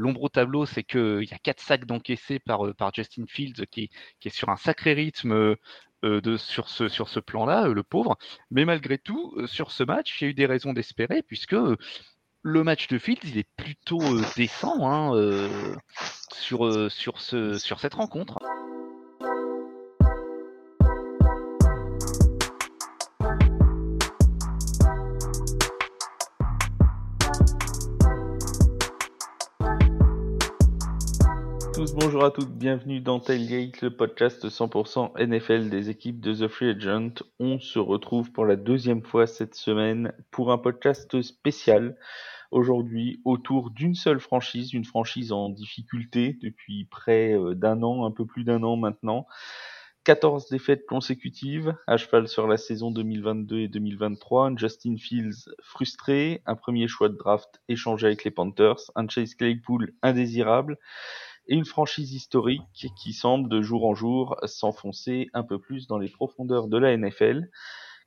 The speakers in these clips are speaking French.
l'ombre au tableau, c'est qu'il y a quatre sacs d'encaissés par, par Justin Fields qui, qui, est sur un sacré rythme de, sur ce, sur ce plan-là, le pauvre. Mais malgré tout, sur ce match, il y a eu des raisons d'espérer, puisque le match de Fields, il est plutôt décent hein, sur, sur, ce, sur cette rencontre. Bonjour à toutes, bienvenue dans Tailgate, le podcast 100% NFL des équipes de The Free Agent. On se retrouve pour la deuxième fois cette semaine pour un podcast spécial. Aujourd'hui, autour d'une seule franchise, une franchise en difficulté depuis près euh, d'un an, un peu plus d'un an maintenant. 14 défaites consécutives, à cheval sur la saison 2022 et 2023, Justin Fields frustré, un premier choix de draft échangé avec les Panthers, un Chase Claypool indésirable, et une franchise historique qui semble de jour en jour s'enfoncer un peu plus dans les profondeurs de la NFL.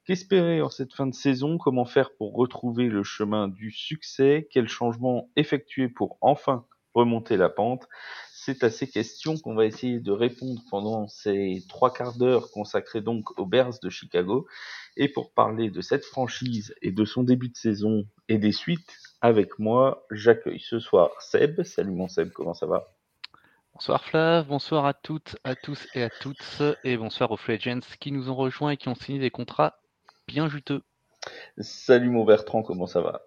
Qu'espérer en cette fin de saison? Comment faire pour retrouver le chemin du succès? Quels changements effectuer pour enfin remonter la pente? C'est à ces questions qu'on va essayer de répondre pendant ces trois quarts d'heure consacrés donc aux Bears de Chicago. Et pour parler de cette franchise et de son début de saison et des suites, avec moi, j'accueille ce soir Seb. Salut mon Seb, comment ça va? Bonsoir Flav, bonsoir à toutes, à tous et à toutes, et bonsoir aux Free Agents qui nous ont rejoints et qui ont signé des contrats bien juteux. Salut mon Bertrand, comment ça va?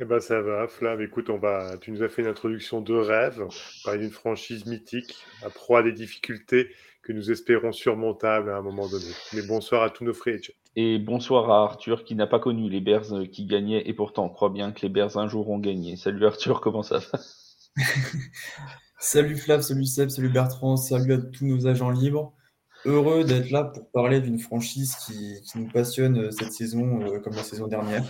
Eh ben ça va, Flav. Écoute, on va. Tu nous as fait une introduction de rêve, parler d'une franchise mythique, à proie des difficultés que nous espérons surmontables à un moment donné. Mais bonsoir à tous nos free agents. Et bonsoir à Arthur qui n'a pas connu les Bears euh, qui gagnaient et pourtant on croit bien que les Bears un jour ont gagné. Salut Arthur, comment ça va? salut Flav, salut Seb, salut Bertrand, salut à tous nos agents libres. Heureux d'être là pour parler d'une franchise qui, nous passionne euh, cette saison euh, comme la saison dernière.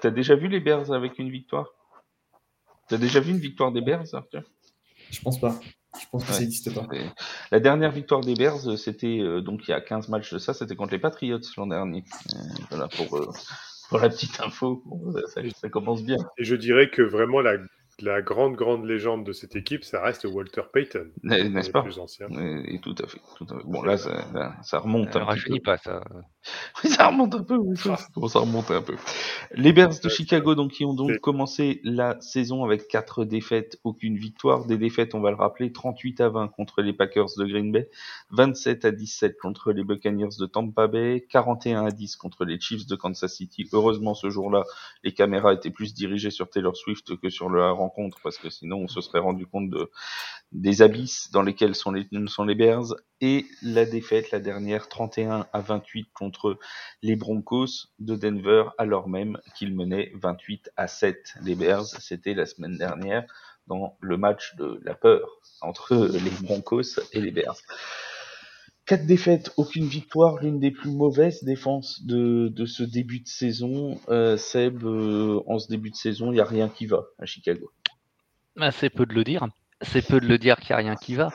T'as déjà vu les Bears avec une victoire? T'as déjà vu une victoire des Bears, Arthur? Je pense pas. Je pense que ça n'existe pas. La dernière victoire des Bears, c'était euh, donc il y a 15 matchs de ça, c'était contre les Patriots l'an dernier. voilà pour, pour la petite info. Ça, ça, commence bien. Et je dirais que vraiment la la grande, grande légende de cette équipe, ça reste Walter Payton. N'est-ce pas plus ancien. Et, tout, à fait, Bon, là, ça, ça remonte un petit peu. pas, ça. Oui, ça remonte un peu. Oui, ça, ça remonte un peu. Les Bears de Chicago, donc, qui ont donc commencé la saison avec quatre défaites, aucune victoire. Des défaites, on va le rappeler, 38 à 20 contre les Packers de Green Bay, 27 à 17 contre les Buccaneers de Tampa Bay, 41 à 10 contre les Chiefs de Kansas City. Heureusement, ce jour-là, les caméras étaient plus dirigées sur Taylor Swift que sur le rencontre parce que sinon on se serait rendu compte de, des abysses dans lesquels sont les, sont les Bears et la défaite, la dernière, 31 à 28 contre les Broncos de Denver alors même qu'ils menaient 28 à 7. Les Bears, c'était la semaine dernière dans le match de la peur entre les Broncos et les Bears. Quatre défaites, aucune victoire, l'une des plus mauvaises défenses de, ce début de saison. Euh, Seb, euh, en ce début de saison, il n'y a rien qui va à Chicago. Bah, c'est peu de le dire. C'est peu de le dire qu'il n'y a rien qui va.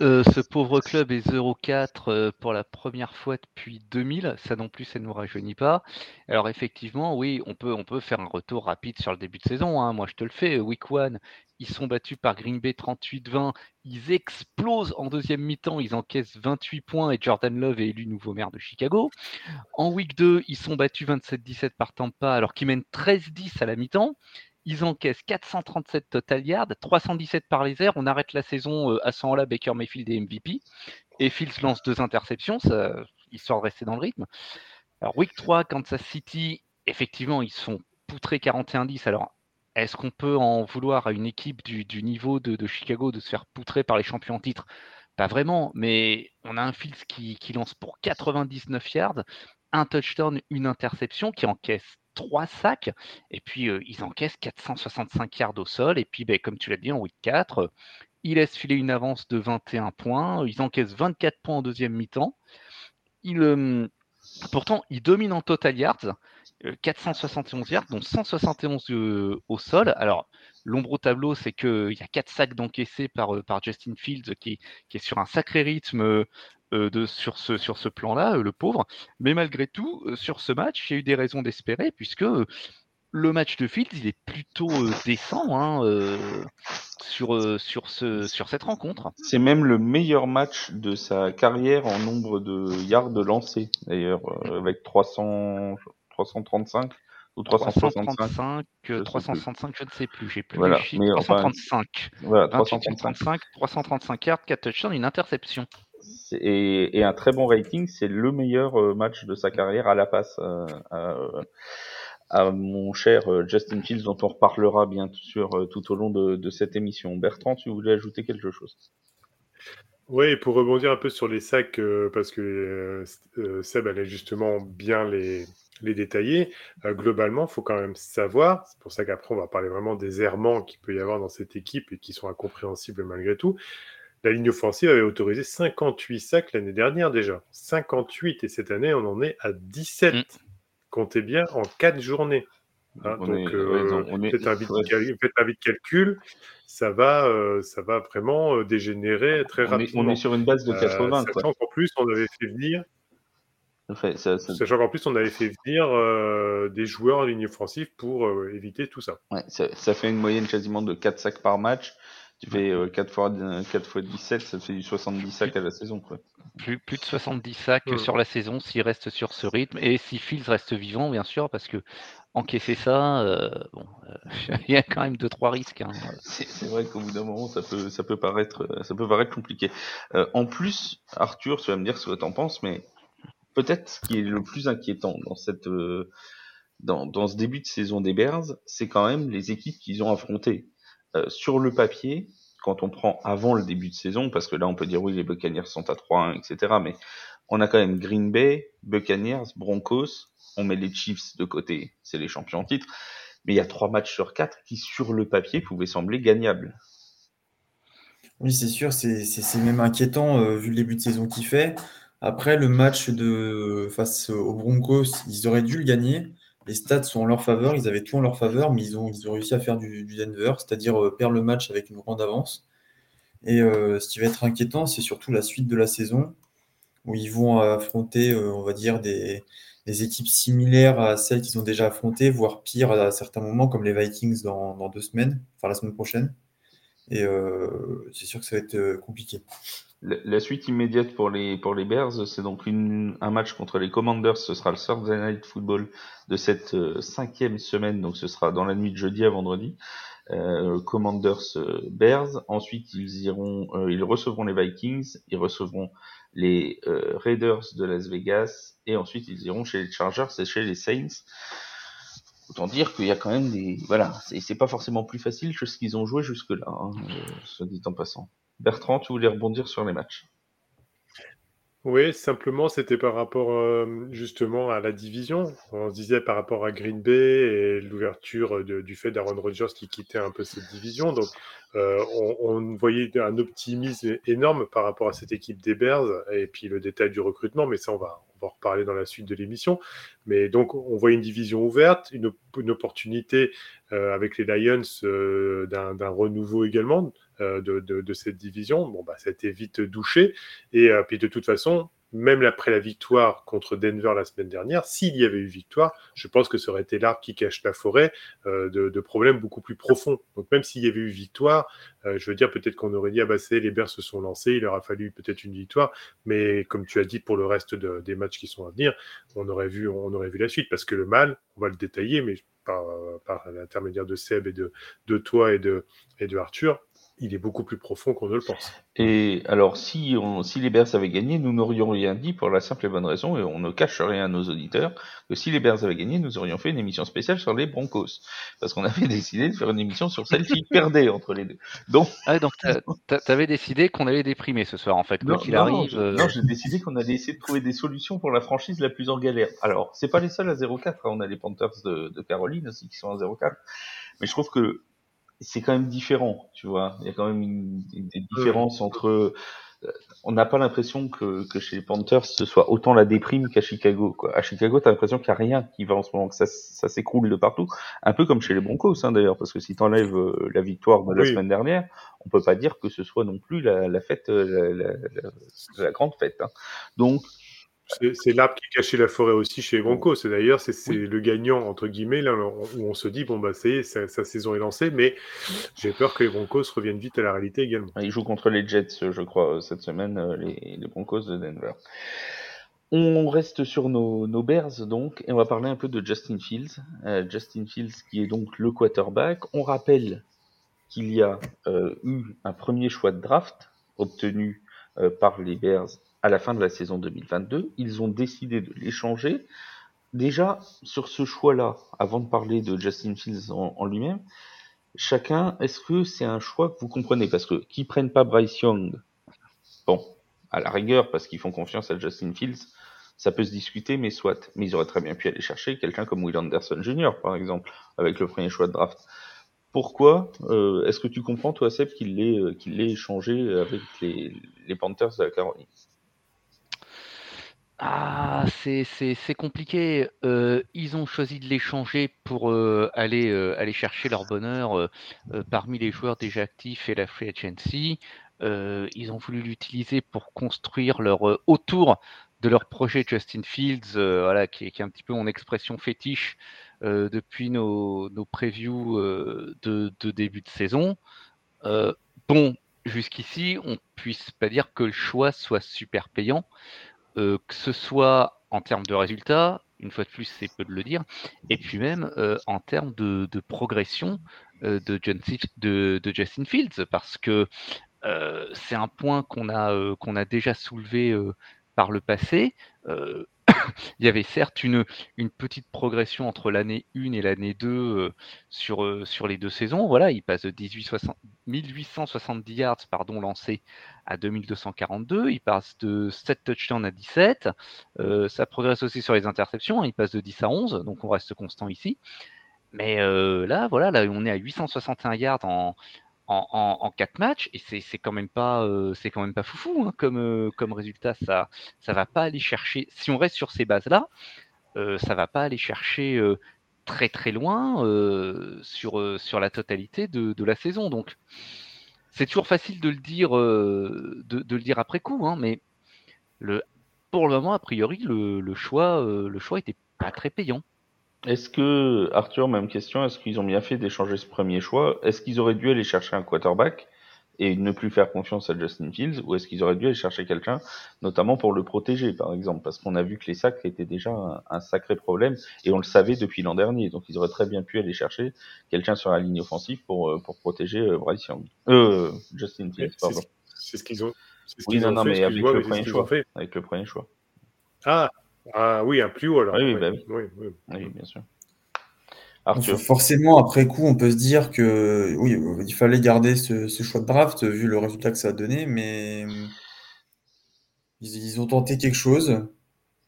Euh, ce pauvre club est 0-4 pour la première fois depuis 2000. Ça non plus, ça ne nous rajeunit pas. Alors effectivement, oui, on peut, faire un retour rapide sur le début de saison. Hein. Moi, je te le fais. Week 1, ils sont battus par Green Bay 38-20. Ils explosent en deuxième mi-temps. Ils encaissent 28 points et Jordan Love est élu nouveau maire de Chicago. En week 2, ils sont battus 27-17 par Tampa alors qu'ils mènent 13-10 à la mi-temps. Ils encaissent 437 total yards, 317 par les airs. On arrête la saison euh, à ce moment-là. Baker Mayfield et MVP. Et Fields lance deux interceptions, ça, histoire de rester dans le rythme. Alors, week 3, Kansas City, effectivement, ils sont poutrés 41-10. Alors, est-ce qu'on peut en vouloir à une équipe du, niveau de, Chicago de se faire poutrer par les champions en titre? Pas vraiment, mais on a un Fields qui, lance pour 99 yards, un touchdown, une interception, qui encaisse trois sacs, et puis euh, ils encaissent 465 yards au sol, et puis ben, comme tu l'as dit en week 4, ils laissent filer une avance de 21 points, ils encaissent 24 points en deuxième mi-temps. Euh, pourtant, ils dominent en total yards, 471 euh, yards, dont 171 euh, au sol. Alors, l'ombre au tableau, c'est qu'il y a 4 sacs d'encaissés par, euh, par Justin Fields qui, est sur un sacré rythme de, sur ce, sur ce plan-là, le pauvre. Mais malgré tout, sur ce match, il y a eu des raisons d'espérer, puisque le match de Fields, il est plutôt euh, décent hein, euh, sur, euh, sur, ce, sur cette rencontre. C'est même le meilleur match de sa carrière en nombre de yards lancés, d'ailleurs, avec 300, 335 ou 365. 335, 365, je ne sais plus, j'ai plus voilà, les 335. voilà, 335. 335 yards, 4 touchdowns, une interception. Et, un très bon rating, c'est le meilleur match de sa carrière à la passe. Euh, à mon cher euh, Justin Fields, dont on reparlera bien sûr euh, tout au long de, cette émission. Bertrand, tu voulais ajouter quelque chose? Oui, pour rebondir un peu sur les sacs, euh, parce que Seb allait justement bien les, les détailler, globalement, il faut quand même savoir, c'est pour ça qu'après on va parler vraiment des errements qu'il peut y avoir dans cette équipe et qui sont incompréhensibles malgré tout. La ligne offensive avait autorisé 58 sacs l'année dernière déjà. 58 et cette année on en est à 17 comptez bien, en quatre journées. Hein, donc, faites, un vite, calcul, ça va, euh, ça va vraiment euh, dégénérer très rapidement. on est sur une base de 80. Euh, sachant qu'en plus, on avait fait venir. Sachant qu'en plus, on avait fait venir des joueurs en ligne offensive pour éviter tout ça. ça. ça. fait une moyenne quasiment de 4 sacs par match. Tu fais 4 fois, 4 fois 17, ça fait du 70 sacs à la saison. Quoi. Plus, plus de 70 sacs sur la saison s'il reste sur ce rythme. Et si Fields reste vivant, bien sûr, parce que encaisser ça, euh, bon, euh, il y a quand même 2-3 risques. Hein. C'est vrai qu'au bout d'un moment, ça peut, ça, peut paraître, ça peut paraître compliqué. Euh, en plus, Arthur, tu vas me dire ce que tu en penses, mais peut-être ce qui est le plus inquiétant dans cette. Dans, dans, ce début de saison des Bears, c'est quand même les équipes qu'ils ont affrontées. Euh, sur le papier, quand on prend avant le début de saison, parce que là on peut dire oui les Buccaneers sont à 3-1, etc. Mais on a quand même Green Bay, Buccaneers, Broncos, on met les Chiefs de côté, c'est les champions en titre. Mais il y a trois matchs sur quatre qui sur le papier pouvaient sembler gagnables. Oui, c'est sûr, c'est même inquiétant euh, vu le début de saison qu'il fait. Après, le match de face aux Broncos, ils auraient dû le gagner les stats sont en leur faveur, ils avaient tout en leur faveur, mais ils ont, réussi à faire du, Denver, c'est-à-dire euh, perdre le match avec une grande avance. Et euh, ce qui va être inquiétant, c'est surtout la suite de la saison, où ils vont affronter, euh, on va dire, des, équipes similaires à celles qu'ils ont déjà affrontées, voire pire à certains moments, comme les Vikings dans, deux semaines, enfin la semaine prochaine. Et c'est sûr que ça va être compliqué. La, suite immédiate pour les, pour les Bears, c'est donc une, un match contre les Commanders. Ce sera le Thursday Night Football de cette euh, cinquième semaine. Donc ce sera dans la nuit de jeudi à vendredi. Euh, Commanders euh, Bears. Ensuite, ils iront, euh, ils recevront les Vikings. Ils recevront les Raiders de Las Vegas. Et ensuite, ils iront chez les Chargers et chez les Saints. Autant dire qu'il y a quand même des, voilà, c'est pas forcément plus facile que ce qu'ils ont joué jusque là, hein, soit dit en passant. Bertrand, tu voulais rebondir sur les matchs oui, simplement, c'était par rapport euh, justement à la division. On se disait par rapport à Green Bay et l'ouverture du fait d'Aaron Rodgers qui quittait un peu cette division. Donc, euh, on, voyait un optimisme énorme par rapport à cette équipe des Bears et puis le détail du recrutement, mais ça, on va, en reparler dans la suite de l'émission. Mais donc, on voyait une division ouverte, une, opportunité euh, avec les Lions d'un renouveau également. Euh, de, cette division. Bon, bah, ça a été vite douché. Et euh, puis de toute façon, même après la victoire contre Denver la semaine dernière, s'il y avait eu victoire, je pense que ça aurait été l'arbre qui cache la forêt euh, de, problèmes beaucoup plus profonds. Donc même s'il y avait eu victoire, je veux dire peut-être qu'on aurait dit ah bah les Bears se sont lancés, il leur a fallu peut-être une victoire, mais comme tu as dit pour le reste des matchs qui sont à venir, on aurait vu on aurait vu la suite parce que le mal, on va le détailler, mais par, par l'intermédiaire de Seb et de, de toi et de, et de Arthur, il est beaucoup plus profond qu'on ne le pense. Et alors, si, on, si les Bears avaient gagné, nous n'aurions rien dit pour la simple et bonne raison, et on ne cache rien à nos auditeurs, que si les Bears avaient gagné, nous aurions fait une émission spéciale sur les Broncos. Parce qu'on avait décidé de faire une émission sur celle qui perdait entre les deux. Donc, ah, donc t'avais décidé qu'on allait déprimer ce soir, en fait, quoi qu'il arrive. Euh, non, j'ai décidé qu'on allait essayer de trouver des solutions pour la franchise la plus en galère. Alors, c'est pas les seuls à 0-4, hein. on a les Panthers de, de Caroline aussi qui sont à 0-4. Mais je trouve que c'est quand même différent, tu vois. Il y a quand même une, des différences entre. Euh, on n'a pas l'impression que, que chez les Panthers ce soit autant la déprime qu'à Chicago. Quoi. À Chicago, t'as l'impression qu'il n'y a rien qui va en ce moment, que ça, ça s'écroule de partout. Un peu comme chez les Broncos, hein, d'ailleurs, parce que si t'enlèves euh, la victoire de la semaine dernière, on peut pas dire que ce soit non plus la, la fête, euh, la, la, la grande fête. Hein. Donc, C'est l'arbre qui cachait la forêt aussi chez Broncos. C'est d'ailleurs c'est le gagnant entre guillemets là où on se dit bon bah ça y est sa, saison est lancée, mais j'ai peur que les Broncos reviennent vite à la réalité également. Ils jouent contre les Jets, je crois, cette semaine, euh, les, les Broncos de Denver. On reste sur nos, nos, Bears donc et on va parler un peu de Justin Fields. Euh, Justin Fields qui est donc le quarterback. On rappelle qu'il y a euh, eu un premier choix de draft obtenu euh, par les Bears à la fin de la saison 2022. Ils ont décidé de l'échanger. Déjà sur ce choix-là, avant de parler de Justin Fields en, lui-même, chacun, est-ce que c'est un choix que vous comprenez? Parce que qui prennent pas Bryce Young, bon, à la rigueur, parce qu'ils font confiance à Justin Fields, ça peut se discuter, mais soit. Mais ils auraient très bien pu aller chercher quelqu'un comme Will Anderson Jr., par exemple, avec le premier choix de draft. Pourquoi euh, Est-ce que tu comprends, toi, Seb, qu'il l'ait euh, qu'il échangé avec les, les Panthers de la Caroline? Ah, c'est compliqué. Euh, ils ont choisi de l'échanger pour euh, aller, euh, aller chercher leur bonheur parmi les joueurs déjà actifs et la free agency. ils ont voulu l'utiliser pour construire leur autour de leur projet Justin Fields, voilà, qui est, un petit peu mon expression fétiche depuis nos, nos previews de, de, début de saison. bon, jusqu'ici, on puisse pas dire que le choix soit super payant. Euh, que ce soit en termes de résultats, une fois de plus, c'est peu de le dire, et puis même euh, en termes de, progression euh, de, de, Justin Fields, parce que c'est un point qu'on a, qu'on a déjà soulevé par le passé. il y avait certes une, une petite progression entre l'année 1 et l'année 2 euh, sur, euh, sur les deux saisons. Il passe de 1870 yards pardon, lancés à 2242. Il passe de 7 touchdowns à 17. Euh, ça progresse aussi sur les interceptions. Il passe de 10 à 11, donc on reste constant ici. Mais là, voilà, là, on est à 861 yards en, en, quatre matchs et c'est quand même pas euh, c'est quand même pas foufou hein, comme euh, comme résultat ça ça va pas aller chercher si on reste sur ces bases là euh, ça va pas aller chercher très très loin sur sur la totalité de, la saison. Donc c'est toujours facile de le dire de, le dire après coup hein, mais le pour le moment a priori le, le choix le choix était pas très payant est-ce que, Arthur, même question, est-ce qu'ils ont bien fait d'échanger ce premier choix? Est-ce qu'ils auraient dû aller chercher un quarterback et ne plus faire confiance à Justin Fields ou est-ce qu'ils auraient dû aller chercher quelqu'un, notamment pour le protéger, par exemple? Parce qu'on a vu que les sacs étaient déjà un, sacré problème et on le savait depuis l'an dernier. Donc ils auraient très bien pu aller chercher quelqu'un sur la ligne offensive pour, euh, pour protéger euh, Bryce Young. Euh, Justin Fields, pardon. C'est ce qu'ils ont. oui, non, non, mais avec le, premier choix, avec le premier choix. Ah, ah oui, un plus haut alors. Oui, bah oui, oui. oui, bien sûr. Forcément, après coup, on peut se dire que oui, il fallait garder ce, choix de draft vu le résultat que ça a donné, mais ils, ont tenté quelque chose.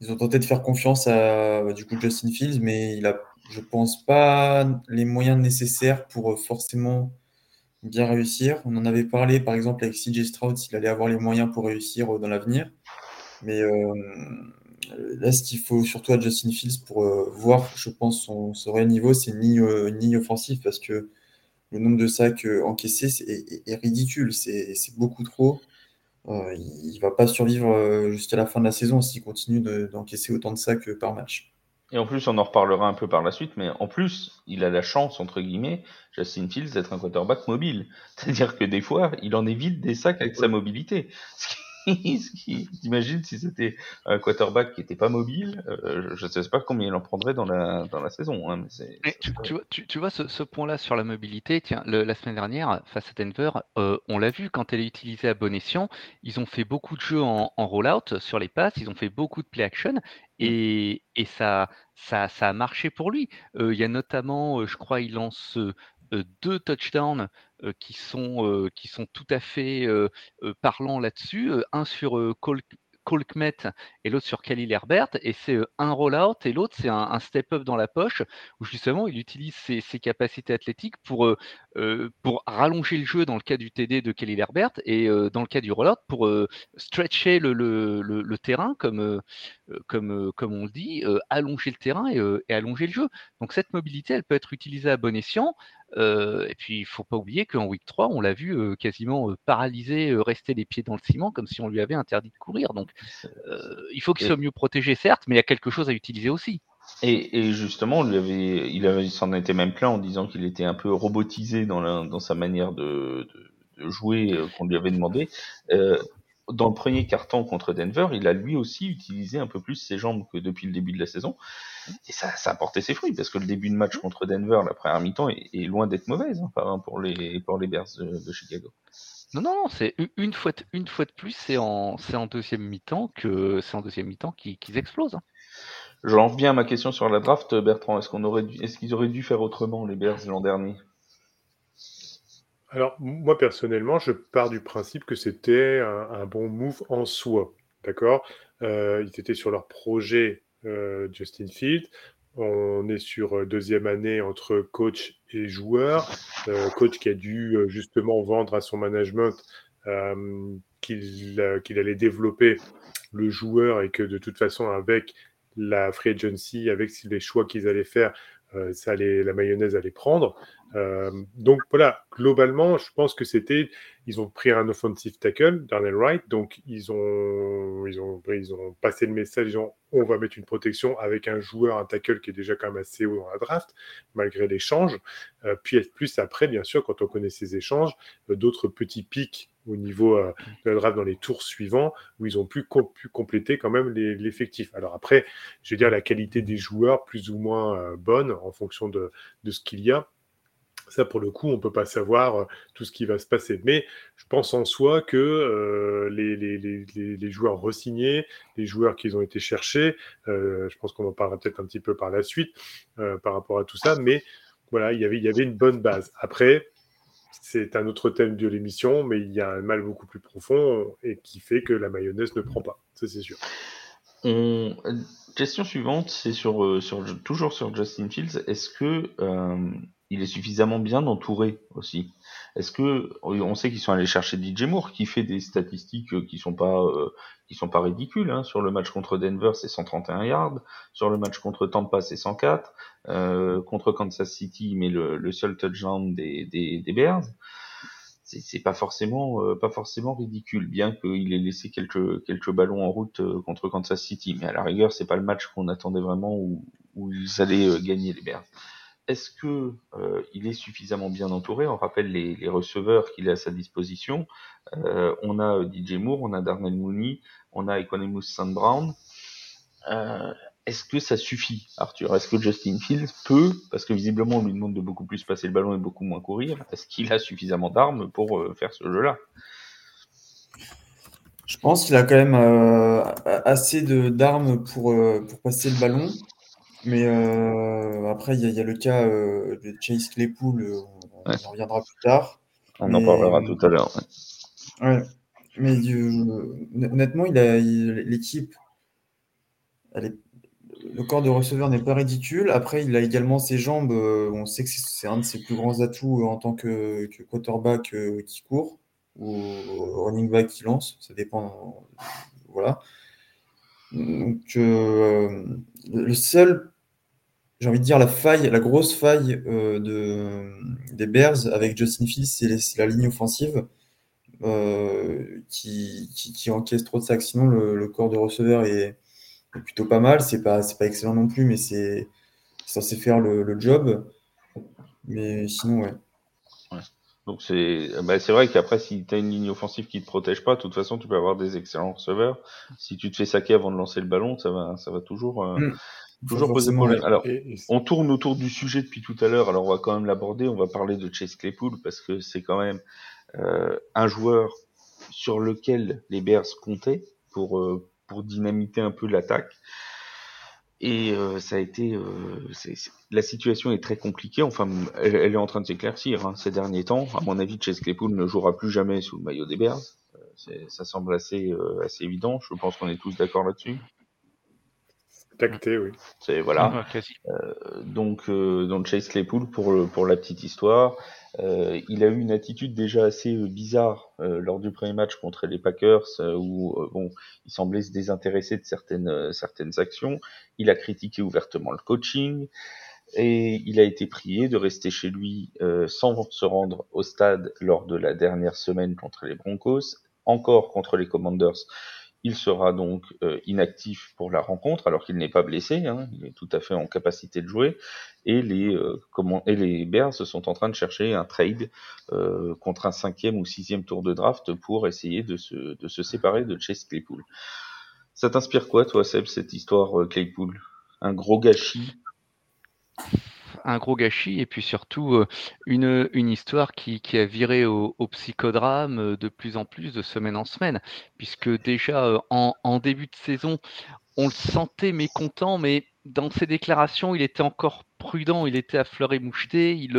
Ils ont tenté de faire confiance à du coup Justin Fields, mais il a, je pense pas, les moyens nécessaires pour forcément bien réussir. On en avait parlé par exemple avec CJ Stroud s'il allait avoir les moyens pour réussir dans l'avenir, mais euh, là, ce qu'il faut surtout à Justin Fields pour euh, voir, je pense, son, son réel niveau, c'est ni, euh, ni offensif parce que le nombre de sacs euh, encaissés est, ridicule. C'est beaucoup trop. il ne va pas survivre jusqu'à la fin de la saison s'il continue d'encaisser autant de sacs par match. Et en plus, on en reparlera un peu par la suite, mais en plus, il a la chance, entre guillemets, Justin Fields, d'être un quarterback mobile. C'est-à-dire que des fois, il en évite des sacs avec sa mobilité. T'imagines si c'était un quarterback qui n'était pas mobile, euh, je ne sais pas combien il en prendrait dans la, dans la saison. Hein, mais tu, tu, vois, tu, vois ce, ce point-là sur la mobilité, tiens, la semaine dernière, face à Denver, euh, on l'a vu quand elle est utilisée à bon escient, ils ont fait beaucoup de jeux en, en roll-out sur les passes, ils ont fait beaucoup de play-action, mm. et, et ça, ça, ça, a marché pour lui. Euh, il y a notamment, je crois, il lance deux touchdowns qui, sont, qui sont tout à fait parlants là-dessus. un sur Cole, Colkmet et l'autre sur Khalil Herbert. Et c'est un roll-out et l'autre, c'est un, step-up dans la poche où justement il utilise ses, capacités athlétiques pour, pour rallonger le jeu dans le cas du TD de Khalil Herbert et dans le cas du roll-out pour stretcher le, terrain, comme, comme, comme on le dit, allonger le terrain et, allonger le jeu. Donc cette mobilité, elle peut être utilisée à bon escient. Et puis, il faut pas oublier qu'en week 3, on l'a vu quasiment paralysé, rester les pieds dans le ciment, comme si on lui avait interdit de courir. Donc, il faut qu'il soit mieux protégé, certes, mais il y a quelque chose à utiliser aussi. Et, justement, lui avait, il, s'en était même plein en disant qu'il était un peu robotisé dans, dans sa manière de, jouer qu'on lui avait demandé. Dans le premier carton contre Denver, il a lui aussi utilisé un peu plus ses jambes que depuis le début de la saison. Et ça, ça a porté ses fruits, parce que le début de match contre Denver, la première mi-temps, est, loin d'être mauvaise hein, pour, les, pour les Bears de, Chicago. Non, non, c'est une fois, de, une fois de plus, c'est en, en deuxième mi-temps que c'est en deuxième mi-temps qu'ils explosent. Hein. J'en reviens à ma question sur la draft, Bertrand. Est-ce qu'on aurait est-ce qu'ils auraient dû faire autrement les Bears l'an dernier? Alors moi personnellement, je pars du principe que c'était un, bon move en soi, d'accord? Euh, ils étaient sur leur projet euh, Justin Field. On est sur euh, deuxième année entre coach et joueur. Coach qui a dû justement vendre à son management qu'il allait développer le joueur et que de toute façon, avec la free agency, avec les choix qu'ils allaient faire, ça allait, la mayonnaise allait prendre. Donc voilà, globalement, je pense que c'était ils ont pris un offensive tackle, Darnell Wright, donc ils ont, ils ont, ils ont passé le message, ils ont, on va mettre une protection avec un joueur, un tackle qui est déjà quand même assez haut dans la draft, malgré l'échange. Euh, puis plus après, bien sûr, quand on connaît ces échanges, euh, d'autres petits pics au niveau euh, de la draft dans les tours suivants, où ils ont pu, pu compléter quand même l'effectif. Alors après, je veux dire, la qualité des joueurs plus ou moins bonne en fonction de ce qu'il y a. Ça, pour le coup, on ne peut pas savoir euh, tout ce qui va se passer. Mais je pense en soi que euh, les, les, les, joueurs resignés, les joueurs qui ont été cherchés, euh, je pense qu'on en parlera peut-être un petit peu par la suite par rapport à tout ça. Mais voilà, il y avait, il y avait une bonne base. Après, c'est un autre thème de l'émission, mais il y a un mal beaucoup plus profond et qui fait que la mayonnaise ne prend pas. Ça, c'est sûr. On... Question suivante, c'est sur, sur, toujours sur Justin Fields. Est-ce que il est suffisamment bien entouré aussi. Est-ce que on sait qu'ils sont allés chercher DJ Moore qui fait des statistiques qui sont pas euh, qui sont pas ridicules hein. sur le match contre Denver c'est 131 yards, sur le match contre Tampa c'est 104, euh, contre Kansas City mais le, le seul touchdown des des, des Bears c'est pas forcément euh, pas forcément ridicule bien qu'il ait laissé quelques quelques ballons en route euh, contre Kansas City mais à la rigueur c'est pas le match qu'on attendait vraiment où, où ils allaient gagner les Bears. Est-ce que euh, il est suffisamment bien entouré? On rappelle les, receveurs qu'il a à sa disposition. Euh, on a euh, DJ Moore, on a Darnell Mooney, on a Equanimus St. Brown. Est-ce que ça suffit, Arthur? Est-ce que Justin Fields peut, parce que visiblement on lui demande de beaucoup plus passer le ballon et beaucoup moins courir, est-ce qu'il a suffisamment d'armes pour faire ce jeu-là? Je pense qu'il a quand même assez d'armes pour passer le ballon. Mais euh, après, il y, a le cas euh, de Chase Claypool, euh, on, en reviendra plus tard. On en parlera tout à l'heure. Ouais. Mais honnêtement, il a l'équipe, le corps de receveur n'est pas ridicule. Après, il a également ses jambes. on sait que c'est un de ses plus grands atouts en tant que, que quarterback qui court ou running back qui lance. Ça dépend. Voilà. Donc, le seul j'ai envie de dire, la faille, la grosse faille euh, de, des Bears avec Justin Fields, c'est la ligne offensive euh, qui, qui, encaisse trop de sacs. Sinon, le, corps de receveur est, plutôt pas mal. C'est pas, pas excellent non plus, mais c'est censé faire le, job. Mais sinon, ouais. Donc c'est bah c'est vrai qu'après si tu as une ligne offensive qui te protège pas, de toute façon tu peux avoir des excellents receveurs. Si tu te fais saquer avant de lancer le ballon, ça va ça va toujours euh, mm. Toujours poser problème. Alors, on tourne autour du sujet depuis tout à l'heure. Alors, on va quand même l'aborder. On va parler de Chase Claypool parce que c'est quand même euh, un joueur sur lequel les Bears comptaient pour euh, pour dynamiter un peu l'attaque. Et euh, ça a été, la situation est très compliquée. Enfin, elle, est en train de s'éclaircir hein, ces derniers temps. À mon avis, Chase Claypool ne jouera plus jamais sous le maillot des Bears. ça semble assez assez évident. Je pense qu'on est tous d'accord là-dessus. Tacté, oui. C'est voilà. Euh, donc, euh, donc Chase Claypool pour pour la petite histoire, euh, il a eu une attitude déjà assez bizarre lors du premier match contre les Packers où bon, il semblait se désintéresser de certaines certaines actions. Il a critiqué ouvertement le coaching. et il a été prié de rester chez lui euh, sans se rendre au stade lors de la dernière semaine contre les Broncos, encore contre les Commanders. Il sera donc euh, inactif pour la rencontre alors qu'il n'est pas blessé, hein, il est tout à fait en capacité de jouer. Et les, euh, comment, et les Bears sont en train de chercher un trade contre un cinquième ou sixième tour de draft pour essayer de se, de se séparer de Chase Claypool. Ça t'inspire quoi, toi, Seb, cette histoire Claypool? Un gros gâchis? Un gros gâchis et puis surtout euh, une, histoire qui, qui a viré au, psychodrame euh, de plus en plus de semaine en semaine, puisque déjà euh, en, en début de saison, on le sentait mécontent, mais dans ses déclarations, il était encore prudent, il était à fleur et moucheté, il,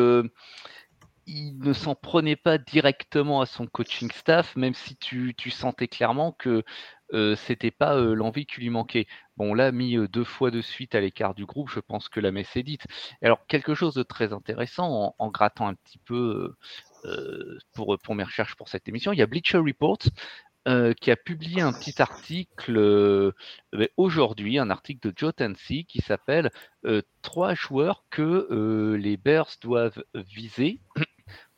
il ne s'en prenait pas directement à son coaching staff, même si tu, tu sentais clairement que euh, c'était pas euh, l'envie qui lui manquait. Bon, là, mis euh, deux fois de suite à l'écart du groupe, je pense que la messe est dite. Alors, quelque chose de très intéressant, en, grattant un petit peu pour, pour mes recherches pour cette émission, il y a Bleacher Report qui a publié un petit article ben, aujourd'hui, un article de Joe Tansey qui s'appelle Trois joueurs que les Bears doivent viser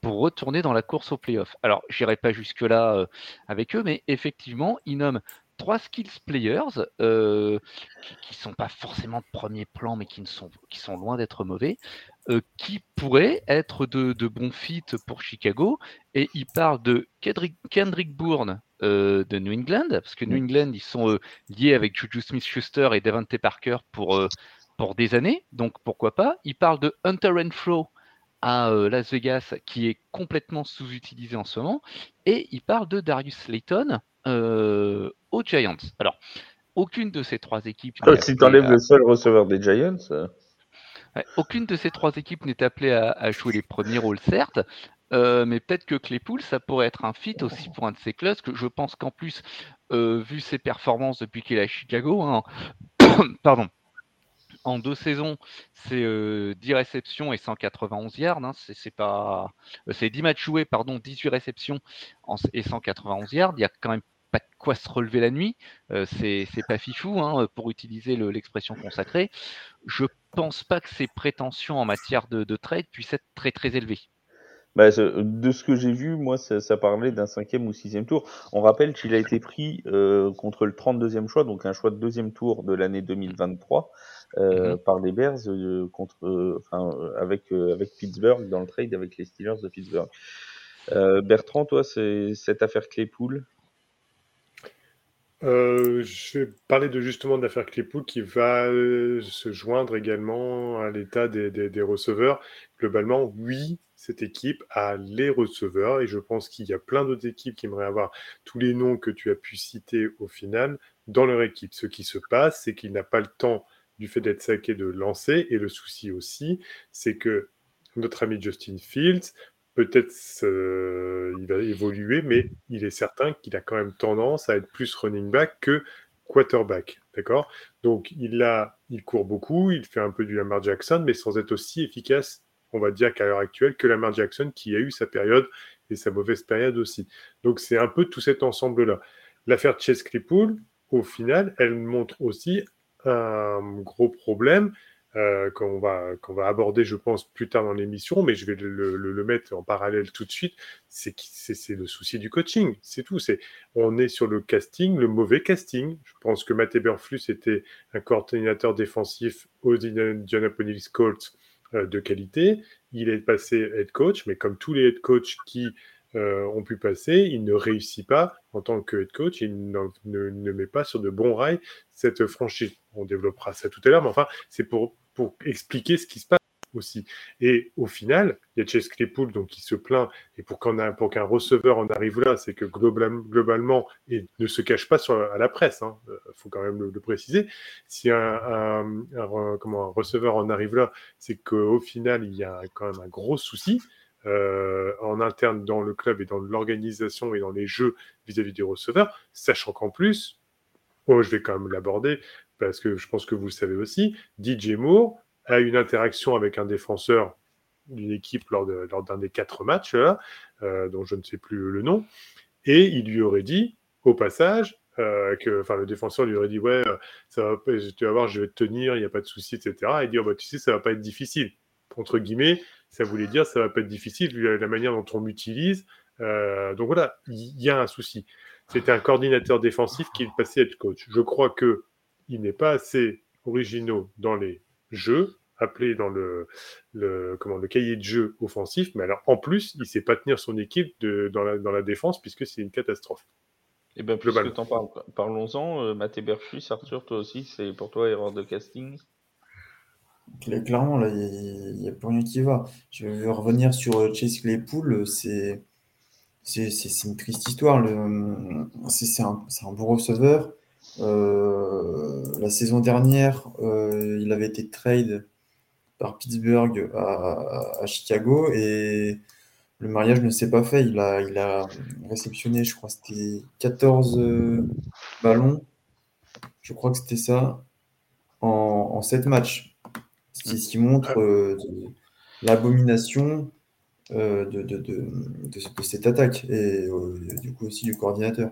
pour retourner dans la course au playoff. Alors, j'irai pas jusque-là avec eux, mais effectivement, ils nomment trois skills players euh, qui, ne sont pas forcément de premier plan, mais qui, ne sont, qui sont loin d'être mauvais, euh, qui pourraient être de, de, bons fits pour Chicago. Et il parle de Kendrick, Kendrick Bourne euh, de New England, parce que New England, ils sont liés avec Juju Smith-Schuster et Devante Parker pour, pour des années, donc pourquoi pas? Il parle de Hunter Renfro à Las Vegas, qui est complètement sous-utilisé en ce moment. Et il parle de Darius Slayton, euh, aux Giants. Alors, aucune de ces trois équipes. Euh, si tu enlèves le seul receveur des Giants. Euh. aucune de ces trois équipes n'est appelée à, jouer les premiers rôles, certes. mais peut-être que Claypool, ça pourrait être un fit aussi pour un de ces clubs, que je pense qu'en plus, vu ses performances depuis qu'il est à Chicago, hein, pardon, en deux saisons, c'est 10 réceptions et 191 yards. Hein, c'est pas, c'est 10 matchs joués, pardon, 18 réceptions et 191 yards. Il y a quand même pas de quoi se relever la nuit. Euh, c'est pas fifou, hein, pour utiliser l'expression consacrée. Je pense pas que ses prétentions en matière de, trade puissent être très très élevées. Bah, de ce que j'ai vu, moi, ça, parlait d'un cinquième ou sixième tour. On rappelle qu'il a été pris euh, contre le 32e choix, donc un choix de deuxième tour de l'année 2023, euh, mm-hmm. par les Bears contre, enfin, avec avec Pittsburgh dans le trade avec les Steelers de Pittsburgh. Bertrand, toi, c'est cette affaire Claypool, euh, je vais parler de justement de l'affaire Claypool qui va euh, se joindre également à l'état des, des, receveurs. Globalement, oui, cette équipe a les receveurs et je pense qu'il y a plein d'autres équipes qui aimeraient avoir tous les noms que tu as pu citer au final dans leur équipe. Ce qui se passe, c'est qu'il n'a pas le temps du fait d'être saqué de lancer et le souci aussi, c'est que notre ami Justin Fields peut-être euh, il va évoluer, mais il est certain qu'il a quand même tendance à être plus running back que quarterback. D'accord? Donc il, a, il court beaucoup, il fait un peu du Lamar Jackson, mais sans être aussi efficace, on va dire qu'à l'heure actuelle, que Lamar Jackson qui a eu sa période et sa mauvaise période aussi. Donc c'est un peu tout cet ensemble-là. L'affaire Chase Claypool, au final, elle montre aussi un gros problème, euh, qu'on va, qu'on va aborder, je pense, plus tard dans l'émission, mais je vais le, le, mettre en parallèle tout de suite, c'est, le souci du coaching, c'est tout. C'est, on est sur le casting, le mauvais casting. Je pense que Matt Eberflus était un coordinateur défensif aux Indianapolis Colts euh, de qualité. Il est passé head coach, mais comme tous les head coachs qui euh, ont pu passer, il ne réussit pas en tant que head coach, il ne, ne, met pas sur de bons rails cette franchise. On développera ça tout à l'heure, mais enfin, c'est pour pour expliquer ce qui se passe aussi. Et au final, il y a Chase Claypool donc, qui se plaint, et pour qu'un receveur en arrive là, c'est que globalement, et ne se cache pas à la presse, il hein, euh, faut quand même le, préciser, si un, comment, un receveur en arrive là, c'est qu'au final, il y a quand même un gros souci. Euh, en interne dans le club et dans l'organisation et dans les jeux vis-à-vis des receveurs, sachant qu'en plus, oh, je vais quand même l'aborder, parce que je pense que vous le savez aussi, DJ Moore a une interaction avec un défenseur d'une équipe lors, d'un des quatre matchs, euh, dont je ne sais plus le nom, et il lui aurait dit, au passage, euh, que, enfin, le défenseur lui aurait dit ouais, ça va, tu vas voir, je vais te tenir, il n'y a pas de souci, etc. Et dire bah tu sais, ça va pas être difficile. Entre guillemets, ça voulait dire ça va pas être difficile vu la, manière dont on m'utilise. Euh, donc voilà, il y, a un souci. C'était un coordinateur défensif qui est passé être coach. Je crois que il n'est pas assez originaux dans les jeux appelé dans le, le, comment, le cahier de jeu offensif, mais alors en plus, il ne sait pas tenir son équipe de, dans, la, dans la défense puisque c'est une catastrophe. Et bien, puisque t'en parles, parlons-en. Euh, Mathé Berfus, Arthur, toi aussi, c'est pour toi erreur de casting? Cla- Clairement, là, il n'y a, plus rien qui va. Je veux revenir sur euh, Chase Claypool. euh, C'est c'est- c'est- une triste histoire. le- C'est c'est un, c'est un bon receveur. Euh, la saison dernière, euh, il avait été trade par Pittsburgh à, Chicago et le mariage ne s'est pas fait. Il a, il a réceptionné, je crois, c'était 14 euh, ballons. Je crois que c'était ça en, en 7 matchs. Ce qui, ce qui montre euh, l'abomination euh, de, de, de, de, de cette attaque et euh, du coup aussi du coordinateur.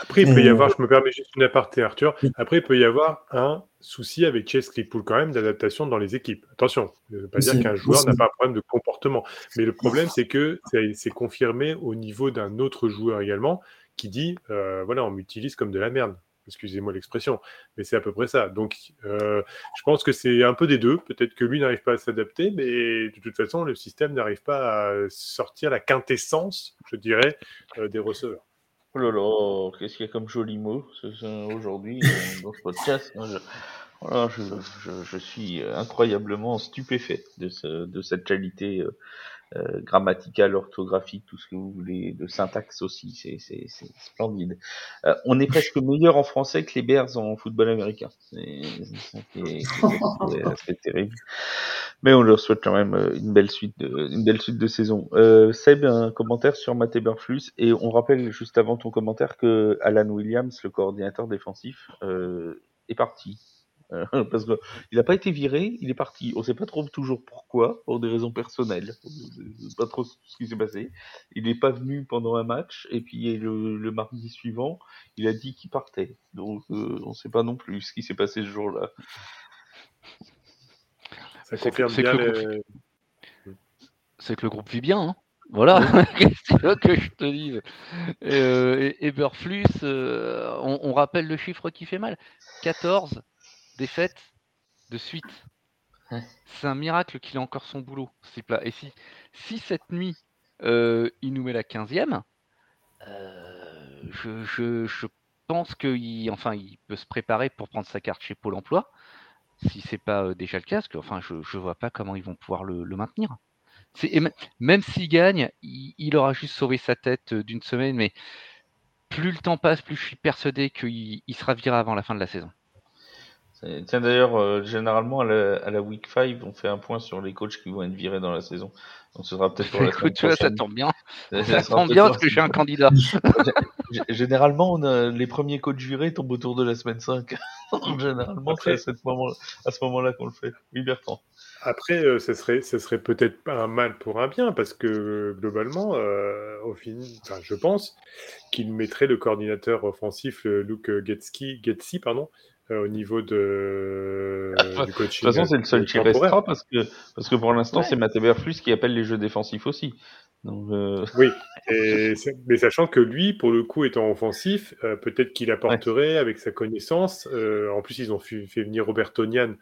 Après, il peut y avoir, je me permets juste une aparté, Arthur. Après, il peut y avoir un souci avec Chase Claypool quand même d'adaptation dans les équipes. Attention, ça ne veut pas dire qu'un joueur n'a pas un problème de comportement. Mais le problème, c'est que c'est c'est confirmé au niveau d'un autre joueur également qui dit euh, voilà, on m'utilise comme de la merde. Excusez-moi l'expression, mais c'est à peu près ça. Donc, euh, je pense que c'est un peu des deux. Peut-être que lui n'arrive pas à s'adapter, mais de toute façon, le système n'arrive pas à sortir la quintessence, je dirais, euh, des receveurs. Oh là là, qu'est-ce qu'il y a comme joli mot aujourd'hui euh, dans ce podcast hein, je, voilà, je, je, suis incroyablement stupéfait de cette qualité euh, grammaticale, orthographique, tout ce que vous voulez, de syntaxe aussi, c'est c'est- c'est splendide. Euh, on est presque meilleur en français que les Bears en football américain. C'est c'est- terrible. Mais on leur souhaite quand même euh, une belle suite de, une belle suite de saison. Euh, Seb, un commentaire sur Matt Berflus et on rappelle juste avant ton commentaire que Alan Williams, le coordinateur défensif, euh, est parti. Euh, parce que il n'a pas été viré, il est parti. On ne sait pas trop toujours pourquoi, pour des raisons personnelles. On sait pas trop ce qui s'est passé. Il n'est pas venu pendant un match et puis le, le mardi suivant, il a dit qu'il partait. Donc euh, on ne sait pas non plus ce qui s'est passé ce jour-là. Ça C'est que- confirme c'est bien que le les- c'est que le groupe vit bien. hein. Voilà, qu'est-ce que je te dise? Et, euh, Eberflus, euh, on, on rappelle le chiffre qui fait mal 14 défaites de suite. Ouais. C'est un miracle qu'il ait encore son boulot. Et si, si cette nuit, euh, il nous met la 15e, euh, je, je- je pense qu'il enfin, il peut se préparer pour prendre sa carte chez Pôle emploi. Si c'est pas euh, déjà le cas, parce que enfin, je ne vois pas comment ils vont pouvoir le, le maintenir. Et même s'il gagne, il, il aura juste sauvé sa tête euh, d'une semaine, mais plus le temps passe, plus je suis persuadé qu'il il sera viré avant la fin de la saison. Tiens d'ailleurs, euh, généralement à la, à la week 5, on fait un point sur les coachs qui vont être virés dans la saison. Donc ce sera peut-être pour la Écoute, tu vois, ça tombe bien. Ça tombe bien parce que j'ai un candidat. Généralement, on a les premiers coachs virés tombent autour de la semaine 5. Donc, généralement, c'est à, Après- cette moment, à ce moment-là qu'on le fait. Oui, Bertrand. Après, euh, ce serait, ce serait peut-être pas un mal pour un bien, parce que globalement, euh, au fin, enfin, je pense qu'il mettrait le coordinateur offensif, Luke Getski, Getsi, pardon, euh, au niveau de, De du toute coaching. façon, c'est le seul euh, qui restera parce que, parce que pour l'instant, Ouais. c'est Matt Eberflus qui appelle les jeux défensifs aussi. Donc, euh, Oui, et mais sachant que lui, pour le coup, étant offensif, euh, peut-être qu'il apporterait avec sa connaissance. euh, en plus, ils ont fait, fait venir Robert Tonian,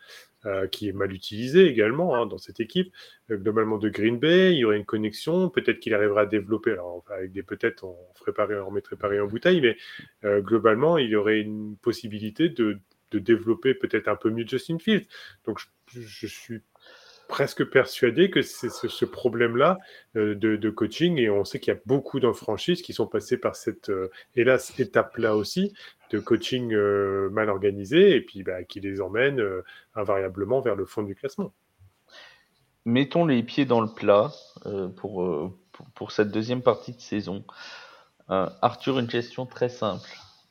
euh, qui est mal utilisé également hein, dans cette équipe. euh, globalement de Green Bay, il y aurait une connexion. Peut-être qu'il arrivera à développer. Alors, avec des peut-être, on ferait pareil, on mettrait pareil en bouteille, mais euh, globalement, il y aurait une possibilité de, de développer peut-être un peu mieux Justin Fields. Donc, je, suis presque persuadé que c'est ce, problème-là euh, de, coaching et on sait qu'il y a beaucoup de franchises qui sont passées par cette, euh, hélas, étape-là aussi de coaching euh, mal organisé et puis bah, qui les emmène invariablement vers le fond du classement. mettons les pieds dans le plat pour, pour, cette deuxième partie de saison. Arthur, une question très simple.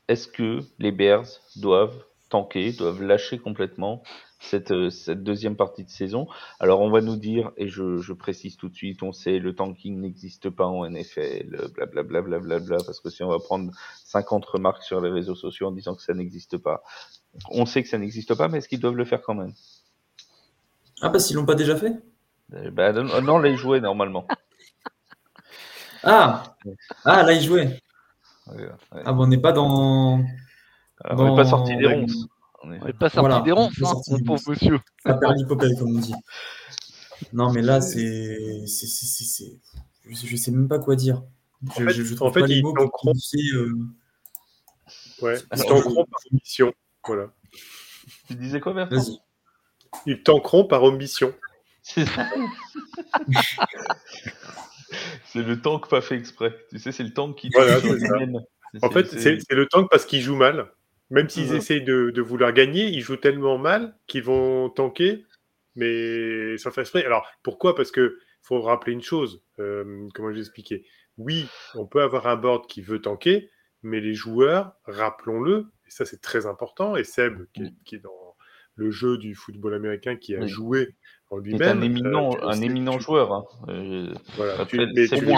Est-ce que les Bears doivent tanker, doivent lâcher complètement cette, euh, cette deuxième partie de saison. Alors on va nous dire, et je, je précise tout de suite, on sait le tanking n'existe pas en NFL, blablabla, bla, bla, bla, parce que si on va prendre 50 remarques sur les réseaux sociaux en disant que ça n'existe pas, on sait que ça n'existe pas, mais est-ce qu'ils doivent le faire quand même? Ah, parce qu'ils l'ont pas déjà fait? Euh, bah, non, non, là ils jouaient normalement. Ah Ah, là, ils jouaient. Ouais, ouais. Ah, bon, on n'est pas dans. Alors, on n'est pas sorti des ronces. On est- On n'est pas sorti Voilà, des ronces, hein, mon pauvre ronces. monsieur. Ça perd l'hypothèque, comme on dit. Non, mais là, c'est. c'est- c'est- c'est- c'est- Je, sais même pas quoi dire. Je, En fait- je- je en trouve fait, pas les ils mots pour euh, Ouais, Ah, ils tankeront par omission. Voilà. Tu disais quoi, Bertrand Vas-y. Ils tankeront par omission. C'est ça. c'est le tank pas fait exprès. Tu sais, c'est le tank qui. Voilà. En fait, c'est c'est le tank parce qu'ils jouent mal. Même s'ils Ouais. essayent de, de vouloir gagner, ils jouent tellement mal qu'ils vont tanker, mais sans faire exprès. Alors, pourquoi? Parce que faut rappeler une chose. euh, comment je vais expliquer? Oui, on peut avoir un board qui veut tanker, mais les joueurs, rappelons-le, et ça c'est très important, et Seb, qui est, qui est dans le jeu du football américain, qui a Oui. joué en C'est lui-même. un éminent, euh, tu le un éminent joueur. Hein. Euh, voilà, tu- mais tu le sais bien.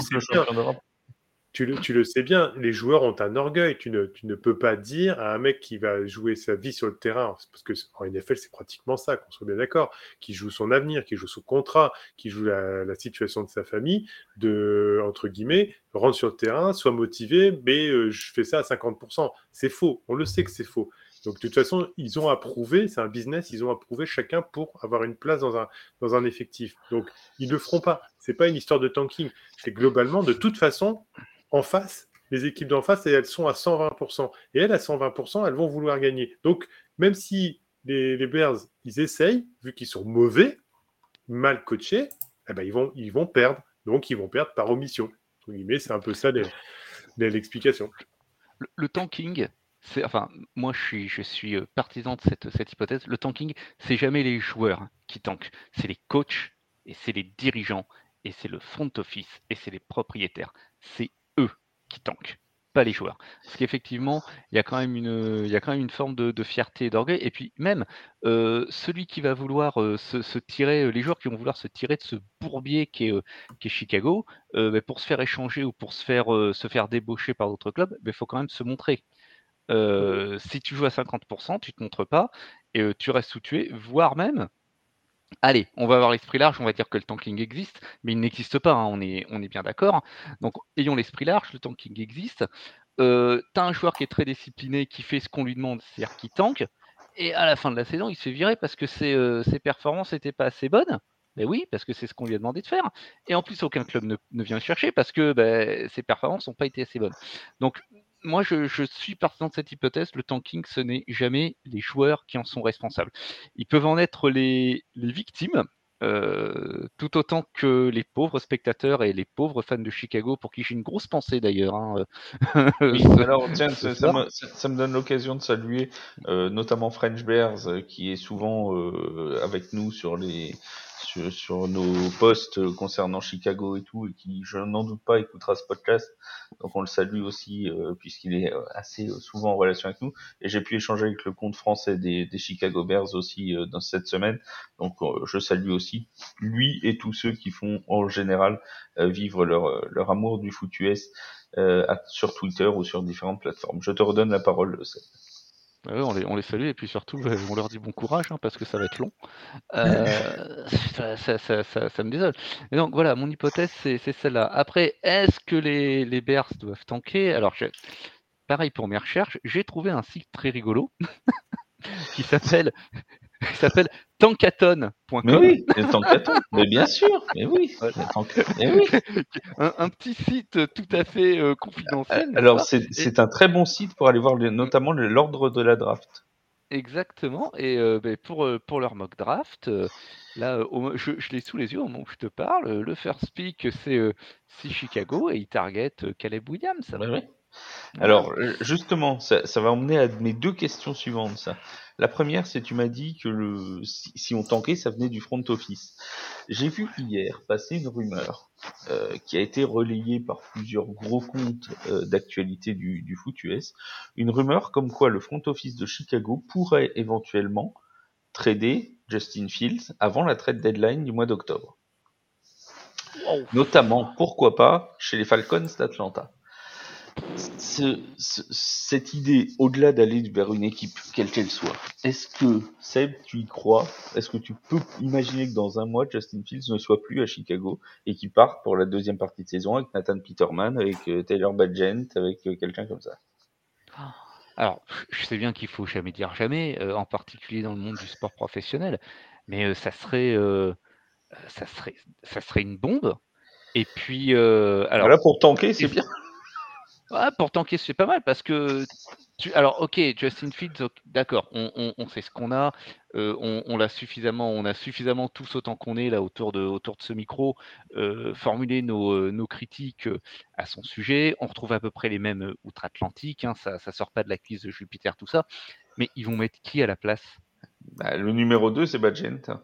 Tu le, sais bien, les joueurs ont un orgueil. Tu ne, peux pas dire à un mec qui va jouer sa vie sur le terrain, parce que en NFL, c'est pratiquement ça, qu'on soit bien d'accord, qui joue son avenir, qui joue son contrat, qui joue la, situation de sa famille, de, entre guillemets, rentre sur le terrain, soit motivé, mais euh, je fais ça à 50%. C'est faux, on le sait que c'est faux. Donc, de toute façon, ils ont approuvé, c'est un business, ils ont approuvé chacun pour avoir une place dans un, dans un effectif. Donc, ils ne le feront pas. C'est pas une histoire de tanking. C'est globalement, de toute façon, en face, les équipes d'en face, elles sont à 120%. Et elles, à 120%, elles vont vouloir gagner. Donc, même si les, Bears, ils essayent, vu qu'ils sont mauvais, mal coachés, eh ben, ils, vont, ils vont perdre. Donc, ils vont perdre par omission. C'est un peu ça l'explication. Le, le tanking, enfin, moi je suis, je suis euh, partisan de cette, cette hypothèse. Le tanking, c'est jamais les joueurs qui tankent, c'est les coachs et c'est les dirigeants et c'est le front office et c'est les propriétaires. C'est qui tankent, pas les joueurs. Parce qu'effectivement, il y a quand même une, forme de, fierté et d'orgueil. Et puis même euh, celui qui va vouloir euh, se, tirer, euh, les joueurs qui vont vouloir se tirer de ce bourbier qui est, Chicago, bah, pour se faire échanger ou pour se faire, se faire débaucher par d'autres clubs, il faut quand même se montrer. Si tu joues à 50%, tu te montres pas et tu restes où tu voire même. Allez, on va avoir l'esprit large, on va dire que le tanking existe, mais il n'existe pas, hein, on, est, bien d'accord. Donc, ayons l'esprit large, le tanking existe. Euh, tu as un joueur qui est très discipliné, qui fait ce qu'on lui demande, c'est-à-dire qui tank, et à la fin de la saison, il se fait virer parce que ses, euh, performances n'étaient pas assez bonnes. Ben oui, parce que c'est ce qu'on lui a demandé de faire. Et en plus, aucun club ne, ne vient le chercher parce que ben, ses performances n'ont pas été assez bonnes. Donc, moi, je, je suis partisan de cette hypothèse. Le tanking, ce n'est jamais les joueurs qui en sont responsables. Ils peuvent en être les, les victimes, euh, tout autant que les pauvres spectateurs et les pauvres fans de Chicago, pour qui j'ai une grosse pensée d'ailleurs. hein. Oui, Ce- alors tiens, ça, me, ça- ça me donne l'occasion de saluer euh, notamment French Bears euh, qui est souvent euh, avec nous sur les sur, sur nos posts concernant Chicago et tout et qui je n'en doute pas écoutera ce podcast donc on le salue aussi euh, puisqu'il est euh, assez souvent en relation avec nous et j'ai pu échanger avec le compte français des, des Chicago Bears aussi euh, dans cette semaine donc euh, je salue aussi lui et tous ceux qui font en général euh, vivre leur leur amour du foot US sur Twitter ou sur différentes plateformes. Je te redonne la parole. Ouais, on, les, on les salue et puis surtout, euh, on leur dit bon courage hein, parce que ça va être long. Euh, ça, ça- ça- ça- ça me désole. Et donc voilà, mon hypothèse, c'est celle-là. Après, est-ce que les, les Bears doivent tanker? Alors, pareil pour mes recherches, j'ai trouvé un site très rigolo qui s'appelle qui s'appelle tankaton.com. Mais oui, Tankaton, mais bien sûr, mais oui, mais oui. un, un petit site tout à fait euh, confidentiel. n'est-ce Alors c'est c'est un très bon site pour aller voir les- notamment l'ordre de la draft. Exactement. Et euh, ben, pour, euh, pour leur mock draft, euh, là, euh, je, je l'ai sous les yeux au moment où je te parle. euh, Le first pick, c'est euh, Chicago et ils target euh, Caleb Williams. Ouais, ouais. Alors, euh, justement, ça, ça va emmener à mes deux questions suivantes. Ça. La première, c'est tu m'as dit que le si, si on tankait, ça venait du front office. J'ai vu hier passer une rumeur euh, qui a été relayée par plusieurs gros comptes euh, d'actualité du, du foot US. Une rumeur comme quoi le front office de Chicago pourrait éventuellement trader Justin Fields avant la trade deadline du mois d'octobre. Notamment, pourquoi pas, chez les Falcons d'Atlanta. Ce- ce- cette idée, au-delà d'aller vers une équipe, quelle qu'elle soit, est-ce que, Seb, tu y crois? Est-ce que tu peux imaginer que dans un mois, Justin Fields ne soit plus à Chicago et qu'il parte pour la deuxième partie de saison avec Nathan Peterman, avec euh, Taylor Badgent, avec euh, quelqu'un comme ça? Alors, je sais bien qu'il faut jamais dire jamais, euh, en particulier dans le monde du sport professionnel, mais ça serait, ça serait, ça serait une bombe. Et puis, alors, Voilà, pour tanker, c'est bien. Ah, pour tanker, c'est pas mal parce que. Tu... Alors, ok, Justin Fields, d'accord, on, on- on sait ce qu'on a, euh, on, on l'a suffisamment, on a suffisamment tous autant qu'on est là autour de, autour de ce micro, euh, formulé nos, euh, nos critiques euh, à son sujet. On retrouve à peu près les mêmes outre-Atlantique, hein, ça, ça sort pas de la crise de Jupiter, tout ça. Mais ils vont mettre qui à la place? Bah, le numéro 2, c'est Badgent.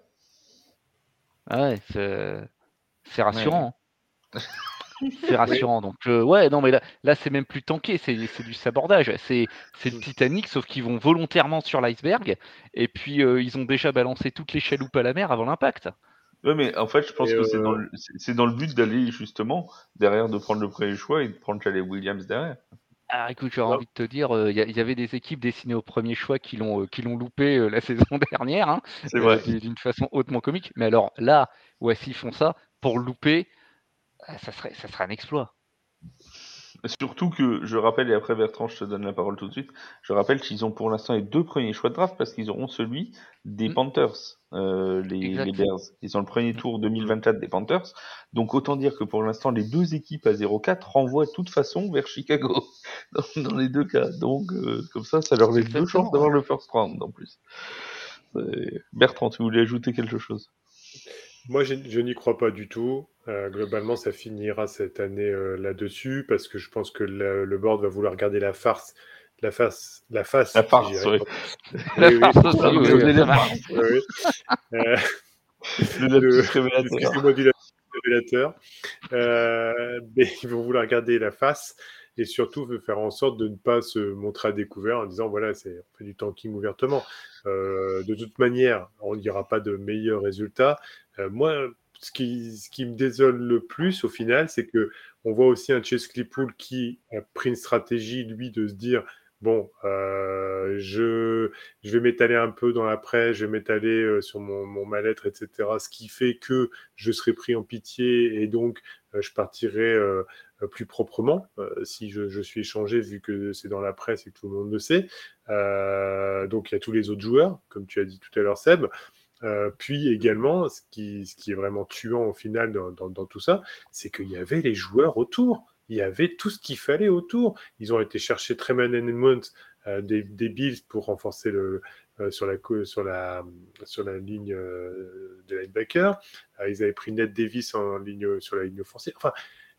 Ah ouais, c'est c'est rassurant. hein. C'est rassurant. Donc, euh, ouais, non, mais là, là c'est même plus tanké, c'est c'est du sabordage. C'est c'est le Titanic, sauf qu'ils vont volontairement sur l'iceberg. Et puis, euh, ils ont déjà balancé toutes les chaloupes à la mer avant l'impact. Ouais, mais en fait, je pense Et, que c'est euh, dans, le- c'est dans le but d'aller justement derrière de prendre le premier choix et de prendre Calais Williams derrière. Alors, écoute, j'aurais Ouais. envie de te dire, euh, il y, avait des équipes destinées au premier choix qui l'ont euh, qui l'ont loupé euh, la saison dernière, hein, C'est vrai. d- d'une façon hautement comique. Mais alors là, ouais, s'ils font ça, pour louper, euh, ça serait, ça serait un exploit. Surtout que je rappelle, et après Bertrand, je te donne la parole tout de suite, je rappelle qu'ils ont pour l'instant les deux premiers choix de draft parce qu'ils auront celui des Mm. Panthers, euh, les, Bears. Ils ont le premier Mm. tour 2024 des Panthers. Donc autant dire que pour l'instant, les deux équipes à 0-4 renvoient de toute façon vers Chicago dans, dans les deux cas. Donc euh, comme ça, ça leur laisse deux chances d'avoir le first round en plus. Bertrand, tu voulais ajouter quelque chose? Moi, je, je n'y crois pas du tout. Euh, globalement, ça finira cette année euh, là-dessus parce que je pense que le, le board va vouloir garder la farce, la face, la face. La farce, oui. La farce. Euh, Le révélateur. Euh, mais ils vont vouloir garder la face et surtout faire en sorte de ne pas se montrer à découvert en disant voilà, c'est on fait du tanking ouvertement. Euh, de toute manière, on n'y aura pas de meilleurs résultats. Euh, moi, ce qui, ce qui me désole le plus au final, c'est que on voit aussi un Chase Claypool qui a pris une stratégie, lui, de se dire bon, euh, je, vais m'étaler un peu dans la presse, je vais m'étaler euh, sur mon, mal-être, etc. Ce qui fait que je serai pris en pitié et donc euh, je partirai plus proprement si je, suis échangé, vu que c'est dans la presse et que tout le monde le sait. Donc il y a tous les autres joueurs, comme tu as dit tout à l'heure, Seb. Puis également, ce qui, est vraiment tuant au final dans tout ça, c'est qu'il y avait les joueurs autour. Il y avait tout ce qu'il fallait autour. Ils ont été chercher Treman Edmonds euh, des, des Bills pour renforcer le, euh, sur, la, sur, la, sur la ligne euh, de. Euh, ils avaient pris Ned Davis en ligne, sur la ligne offensive. Enfin,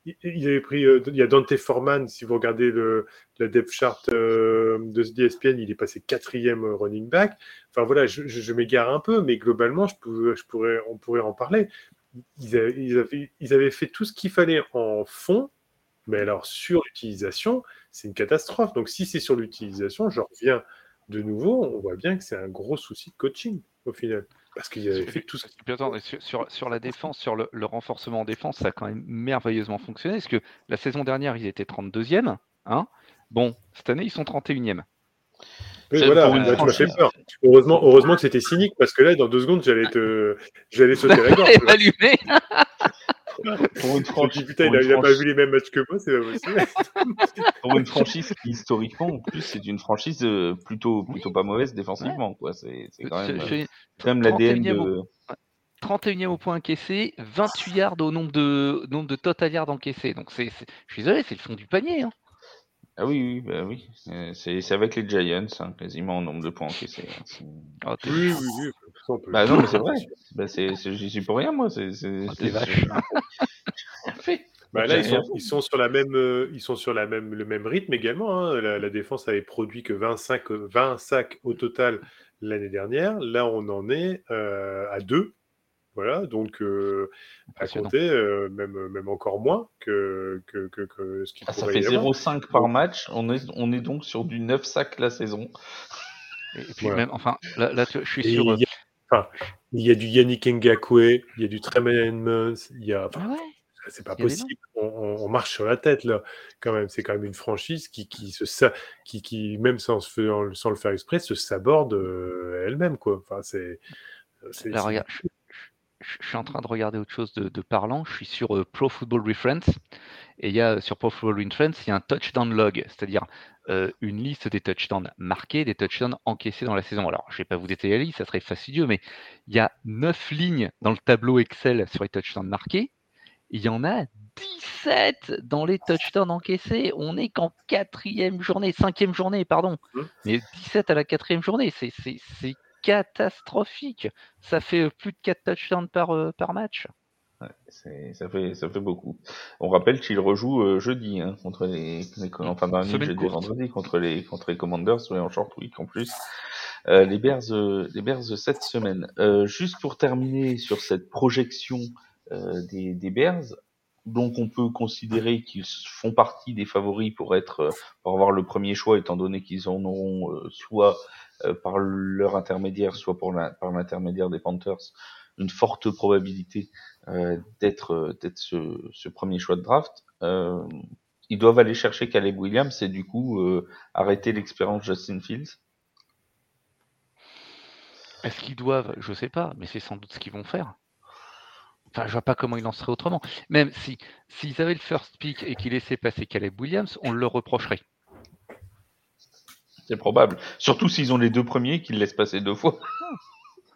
ils, avaient pris. euh, il y a Dante Foreman, si vous regardez le, la depth chart de ESPN, il est passé quatrième running back. Enfin voilà, je, je- m'égare un peu, mais globalement, je pourrais, je pourrais, on pourrait en parler. Ils avaient, ils avaient fait tout ce qu'il fallait en fond, mais alors sur l'utilisation, c'est une catastrophe. Donc si c'est sur l'utilisation, je reviens de nouveau, on voit bien que c'est un gros souci de coaching au final. Parce qu'il avait fait tout et sur, sur, la défense, sur le, le renforcement en défense, ça a quand même merveilleusement fonctionné. Parce que la saison dernière, ils étaient 32e. Hein bon, cette année, ils sont 31e. Oui, voilà, bah, tu m'as fait peur. Heureusement, heureusement que c'était cynique parce que là, dans deux secondes, j'allais te, j'allais sauter la gorge. Pour une franchise, putain, il a, une il a pas vu les mêmes matchs que moi, c'est pas possible. pour une franchise qui historiquement en plus c'est une franchise euh, plutôt plutôt pas mauvaise défensivement quoi c'est c'est quand même, Je- euh, je- quand même l'ADN 31e de 31e au point encaissé, 28 yards au nombre de, nombre de total yards encaissés. Donc, c'est, c'est- je suis désolé, c'est le fond du panier. hein. ah oui oui bah oui Euh, c'est c'est avec les Giants hein, quasiment en nombre de points encaissés hein. C'est- Oh, Oui, oui, oui. Bah non mais c'est vrai bah c'est c'est- j'y suis pour rien moi c'est c'est Oh, t'es vache. Bah là, ils sont, ils sont, sur la même, euh, ils sont sur la même, le même rythme également. Hein. La, défense avait produit que 25, 20 sacs au total l'année dernière. Là, on en est euh, à deux. Voilà, donc euh, à compter, même, même encore moins que, que, que, ce qui ah, Ça fait 0,5 par match. On est, on est donc sur du 9 sacs la saison. Et puis même, enfin, là, là je suis sûr. Il y, a, du Yannick Ngakwe, il y a du Tremaine Edmonds, il y a. Ah c'est pas possible. On, marche sur la tête là, quand même. C'est quand même une franchise qui, qui se, qui, qui même sans, sans le faire exprès, se saborde euh, elle-même quoi. Enfin, c'est. regarde, je, suis en train de regarder autre chose de, parlant. Je suis sur euh, Pro Football Reference et il y a sur Pro Football Reference, il y a un touchdown log, c'est-à-dire euh, une liste des touchdowns marqués, des touchdowns encaissés dans la saison. Alors, je vais pas vous détailler la liste, ça serait fastidieux, mais il y a 9 lignes dans le tableau Excel sur les touchdowns marqués il y en a 17 dans les touchdowns encaissés. On est qu'en quatrième journée, cinquième journée, pardon. Mmh. Mais 17 à la quatrième journée, c'est catastrophique. Ça fait euh, plus de 4 touchdowns par, euh, par match. ça, fait, ça fait beaucoup. On rappelle qu'il rejoue euh, jeudi hein, contre les, enfin jeudi vendredi contre les contre les Commanders en short week en plus. les Bears les Bears cette semaine. juste pour terminer sur cette projection euh, des, des, Bears. Donc on peut considérer qu'ils font partie des favoris pour être pour avoir le premier choix, étant donné qu'ils en auront euh, soit par leur intermédiaire, soit par l'intermédiaire des Panthers, une forte probabilité d'être d'être ce, ce, premier choix de draft. ils doivent aller chercher Caleb Williams et du coup arrêter l'expérience Justin Fields. Est-ce qu'ils doivent? Je sais pas, mais c'est sans doute ce qu'ils vont faire. Enfin, je vois pas comment il en serait autrement. Même si s'ils avaient le first pick et qu'ils laissaient passer Caleb Williams, on le reprocherait. C'est probable. Surtout s'ils ont les deux premiers qu'ils laissent passer deux fois.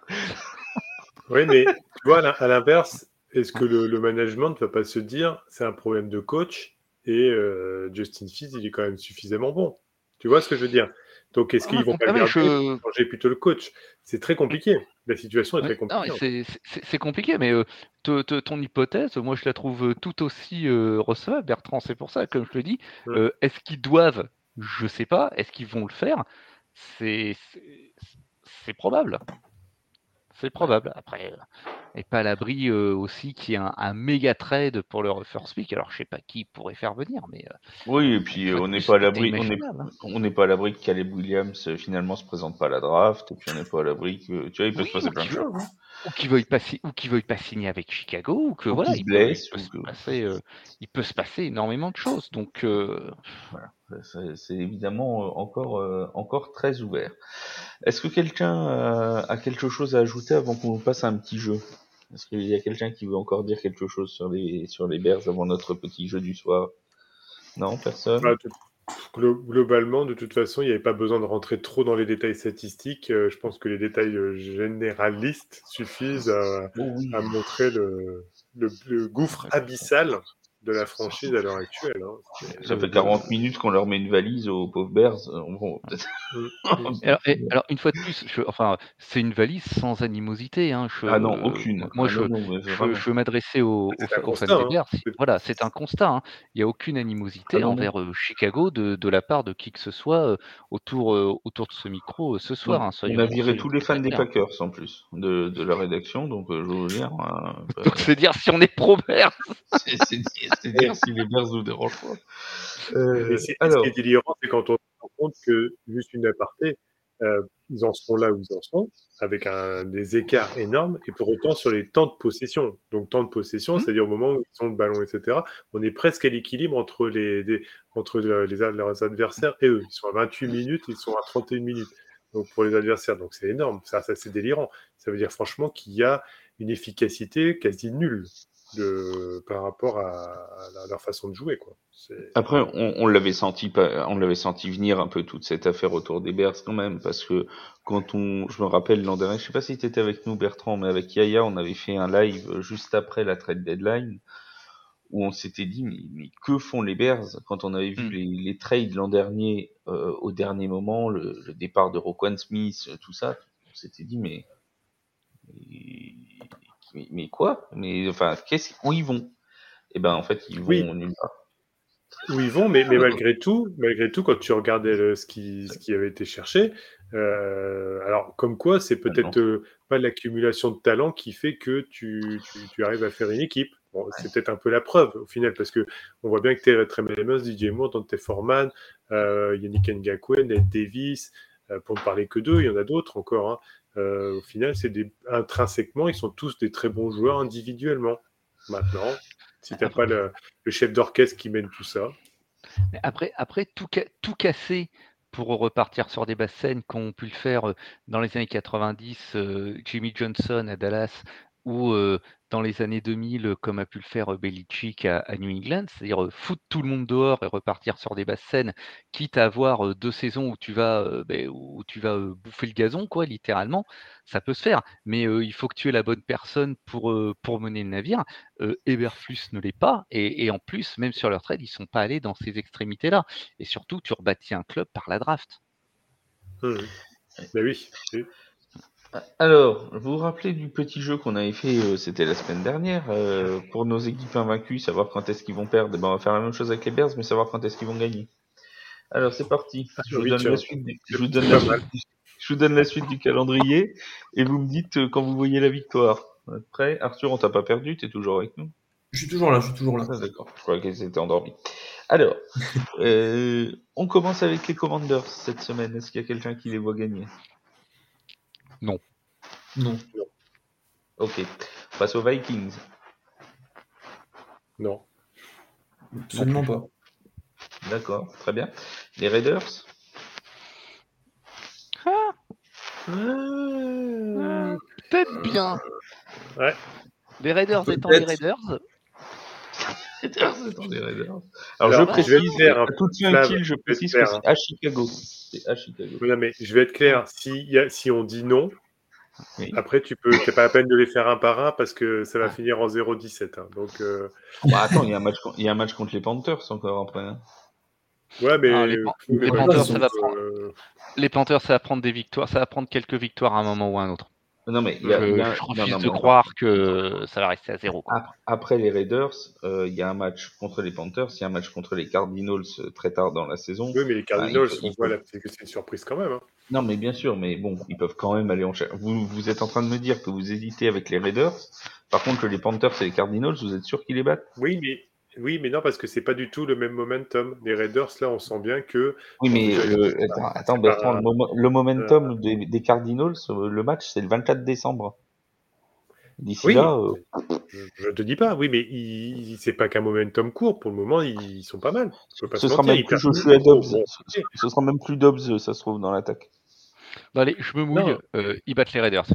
oui, mais tu vois, à l'inverse, est-ce que le, management ne va pas se dire c'est un problème de coach et euh, Justin Fields, il est quand même suffisamment bon Tu vois ce que je veux dire? Donc, est-ce qu'ils ah, vont pas le changer plutôt le coach? C'est très compliqué. La situation est très compliquée. C'est compliqué, mais euh, ton hypothèse, moi, je la trouve tout aussi euh, recevable, Bertrand. C'est pour ça, comme je le dis, euh, est-ce qu'ils doivent Je sais pas. Est-ce qu'ils vont le faire? C'est probable. C'est probable. Après, et pas à l'abri euh, aussi qu'il y ait un, méga trade pour le first pick. Alors je sais pas qui pourrait faire venir, mais euh, oui. Et puis on n'est pas à l'abri, on n'est pas à l'abri que Caleb Williams euh, finalement se présente pas à la draft. Et puis on n'est pas à l'abri que tu vois, il peut se passer plein de choses. Ou qu'il veuille pas ou qu'il veuille pas signer avec Chicago, ou que voilà, il, peut, se passer, il peut se passer énormément de choses. Donc voilà c'est évidemment encore encore très ouvert. Est-ce que quelqu'un a quelque chose à ajouter avant qu'on passe à un petit jeu? Est-ce qu'il y a quelqu'un qui veut encore dire quelque chose sur les, sur les Bears avant notre petit jeu du soir? Non, personne? Bah, Globalement, de toute façon, il n'y avait pas besoin de rentrer trop dans les détails statistiques. Euh, je pense que les détails euh, généralistes suffisent à, oh montrer le, le, gouffre abyssal de la franchise à l'heure actuelle. Hein. Ça fait 40 minutes qu'on leur met une valise aux pauvres Bears. Euh, alors, une fois de plus, enfin, c'est une valise sans animosité. Hein. ah non, aucune. moi, ah je, veux m'adresser aux, aux, fans des hein. Bears. Voilà, c'est un constat. Hein. Il n'y a aucune animosité ah envers euh, Chicago de, de, la part de qui que ce soit euh, autour, autour de ce micro ce soir. on a viré tous les fans des Packers en plus de, de la rédaction, donc je veux dire. c'est dire si on est pro-Bears. c'est c'est dire si les Bears nous dérangent pas. Euh, ce qui est délirant, c'est quand on se rend compte que, juste une aparté, euh, ils en sont là où ils en sont, avec un, des écarts énormes, et pour autant sur les temps de possession. Donc temps de possession, mmh. c'est-à-dire au moment où ils ont le ballon, etc., on est presque à l'équilibre entre, les, entre les, leurs adversaires et eux. Ils sont à 28 minutes, ils sont à 31 minutes. Donc pour les adversaires, donc c'est énorme, ça, ça c'est délirant. Ça veut dire franchement qu'il y a une efficacité quasi nulle de, par rapport à, leur façon de jouer. Quoi. Après, on, on l'avait senti, on l'avait senti venir un peu toute cette affaire autour des Bears quand même, parce que quand on, je me rappelle l'an dernier, je sais pas si tu étais avec nous Bertrand, mais avec Yaya, on avait fait un live juste après la trade deadline où on s'était dit mais, que font les Bears? Quand on avait vu hmm. les, les, trades l'an dernier euh, au dernier moment, le, le, départ de Roquan Smith, tout ça, on s'était dit mais mais, quoi? Mais enfin, qu'est-ce où ils vont? Et ben en fait ils vont Oui. nulle part. Où ils vont, mais, mais malgré tout, malgré tout, quand tu regardais le- ce, qui, ce qui avait été cherché, euh, alors comme quoi, c'est peut-être euh, pas l'accumulation de talent qui fait que tu, tu, tu arrives à faire une équipe. Bon, c'est peut-être un peu la preuve au final, parce que on voit bien que t'es Trey Amos, DJ Moore, Dante Foreman, euh, Yannick Ngakwe, Ned Davis, euh, pour ne parler que d'eux, il y en a d'autres encore. hein. Euh, au final, c'est des intrinsèquement, ils sont tous des très bons joueurs individuellement. Maintenant, si t'as pas le, le chef d'orchestre qui mène tout ça. Mais Après, après tout, ca- tout casser pour repartir sur des basses scènes qu'ont pu le faire euh, dans les années 90 euh, Jimmy Johnson à Dallas ou euh, dans les années 2000 euh, comme a pu le faire euh, Belichick à, New England, c'est-à-dire euh, foutre tout le monde dehors et repartir sur des basses scènes, quitte à avoir deux saisons où tu vas, ben, où tu vas bouffer le gazon, quoi, littéralement, ça peut se faire. Mais il faut que tu aies la bonne personne pour, pour mener le navire. Euh, Eberflus ne l'est pas, et, en plus, même sur leur trade, ils sont pas allés dans ces extrémités-là. Et surtout, tu rebâtis un club par la draft. Hum. Ben oui. oui. Alors, vous vous rappelez du petit jeu qu'on avait fait, euh, c'était la semaine dernière, euh, pour nos équipes invaincues, savoir quand est-ce qu'ils vont perdre. Eh ben, on va faire la même chose avec les Bears, mais savoir quand est-ce qu'ils vont gagner. Alors, c'est parti. Je vous donne la suite du, je vous C'est donne la pas mal. suite, du- je vous donne la suite du calendrier, et vous me dites euh, quand vous voyez la victoire. Prêt Arthur, on t'a pas perdu, t'es toujours avec nous? Je suis toujours là, je suis toujours là. Ah, D'accord, je crois qu'elle s'était endormie. Alors, on commence avec les Commanders cette semaine. Est-ce qu'il y a quelqu'un qui les voit gagner? Non. Ok. On passe aux Vikings. Non. Absolument pas. D'accord, très bien. Les Raiders? Peut-être bien. Ouais. Les Raiders étant les. Raiders, dans les Raiders. Alors, Alors, je je précise, faire tout tient Flav, utile, je précise que c'est à Chicago. C'est à Chicago. Non, mais je vais être clair. Si, y a- si on dit non, Oui. après, tu peux. C'est pas la peine de les faire un par un parce que ça va finir en 0-17. hein. Donc, euh, Bah, attends, il y, a un match, il y a un match contre les Panthers encore après. hein. ouais, mais. Ah, les Pan- mais les voilà, Panthers, donc, ça va euh, prendre. les Panthers, ça va prendre des victoires, ça va prendre quelques victoires à un moment ou à un autre. Non, mais il y a, Je, il y a- je non, refuse non, de croire que ça va rester à zéro. quoi. Après les Raiders, euh, il y a un match contre les Panthers, il y a un match contre les Cardinals euh, très tard dans la saison. Oui, mais les Cardinals, Ah, il faut- on voit là, c'est que c'est une surprise quand même. hein. Non, mais bien sûr, mais bon, ils peuvent quand même aller en chercher. Vous, vous êtes en train de me dire que vous hésitez avec les Raiders. Par contre, les Panthers et les Cardinals, vous êtes sûr qu'ils les battent? Oui, mais. Oui, mais non, parce que c'est pas du tout le même momentum. Les Raiders, là, on sent bien que. Oui, mais le- attends, le, momentum des, des Cardinals, euh, le match, c'est le 24 décembre. D'ici Oui. là, euh, Je, je te dis pas, oui, mais il, il- c'est pas qu'un momentum court. Pour le moment, ils, ils sont pas mal. Je peux pas ce se sera mentir, plus. Dobbs. Bon, Ce, ce sera même plus Dobbs, euh, ça se trouve, dans l'attaque. Bon, allez, je me mouille, Non. euh, ils battent les Raiders.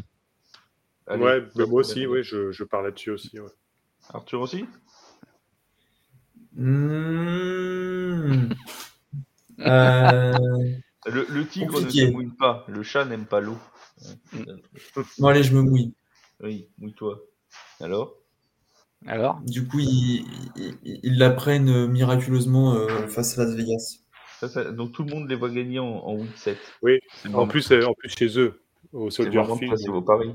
Allez, ouais, moi aussi, ouais, je, je parle là-dessus aussi. ouais. Arthur aussi? Mmh. Euh, le, le tigre Compliqué. ne se mouille pas, le chat n'aime pas l'eau. Bon, allez, je me mouille. Oui, mouille-toi. Alors? Alors, Du coup, ils, ils, ils la prennent euh, miraculeusement euh, face à Las Vegas. Ça, ça- Donc tout le monde les voit gagner en, en week 7. Oui, C'est En plus, euh, en plus chez eux, au c'est Soldier Field. passer vos paris.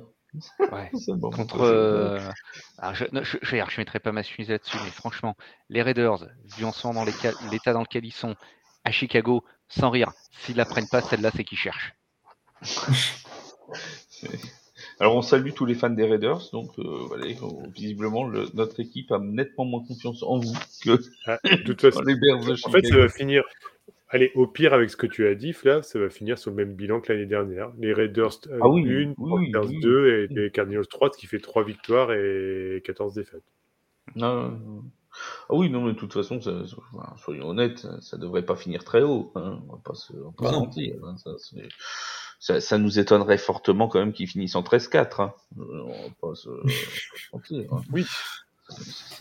Ouais. Contre. euh, alors, je, non, je, je, je mettrai pas ma chemise là-dessus, mais franchement, les Raiders, vu en ce moment dans l'état dans lequel ils sont, à Chicago, sans rire, s'ils la prennent pas, celle-là, c'est qu'ils cherchent. Alors on salue tous les fans des Raiders, donc euh, visiblement le- notre équipe a nettement moins confiance en vous que Ah, de toute façon, les Bears de en Chicago. fait, ça va finir. Allez, au pire, avec ce que tu as dit, Flav, ça va finir sur le même bilan que l'année dernière. Les Raiders euh, Ah oui, 1, oui, oui. 2 et les Cardinals 3, ce qui fait 3 victoires et 14 défaites. Non, non, non. Ah oui, non, mais de toute façon, ça- enfin, soyons honnêtes, ça, ça devrait pas finir très haut. Hein. On va pas se, on va pas Bah mentir. hein. Ça, ça, ça nous étonnerait fortement quand même qu'ils finissent en 13-4. Hein. Euh, On va pas se, se mentir. Hein. Oui.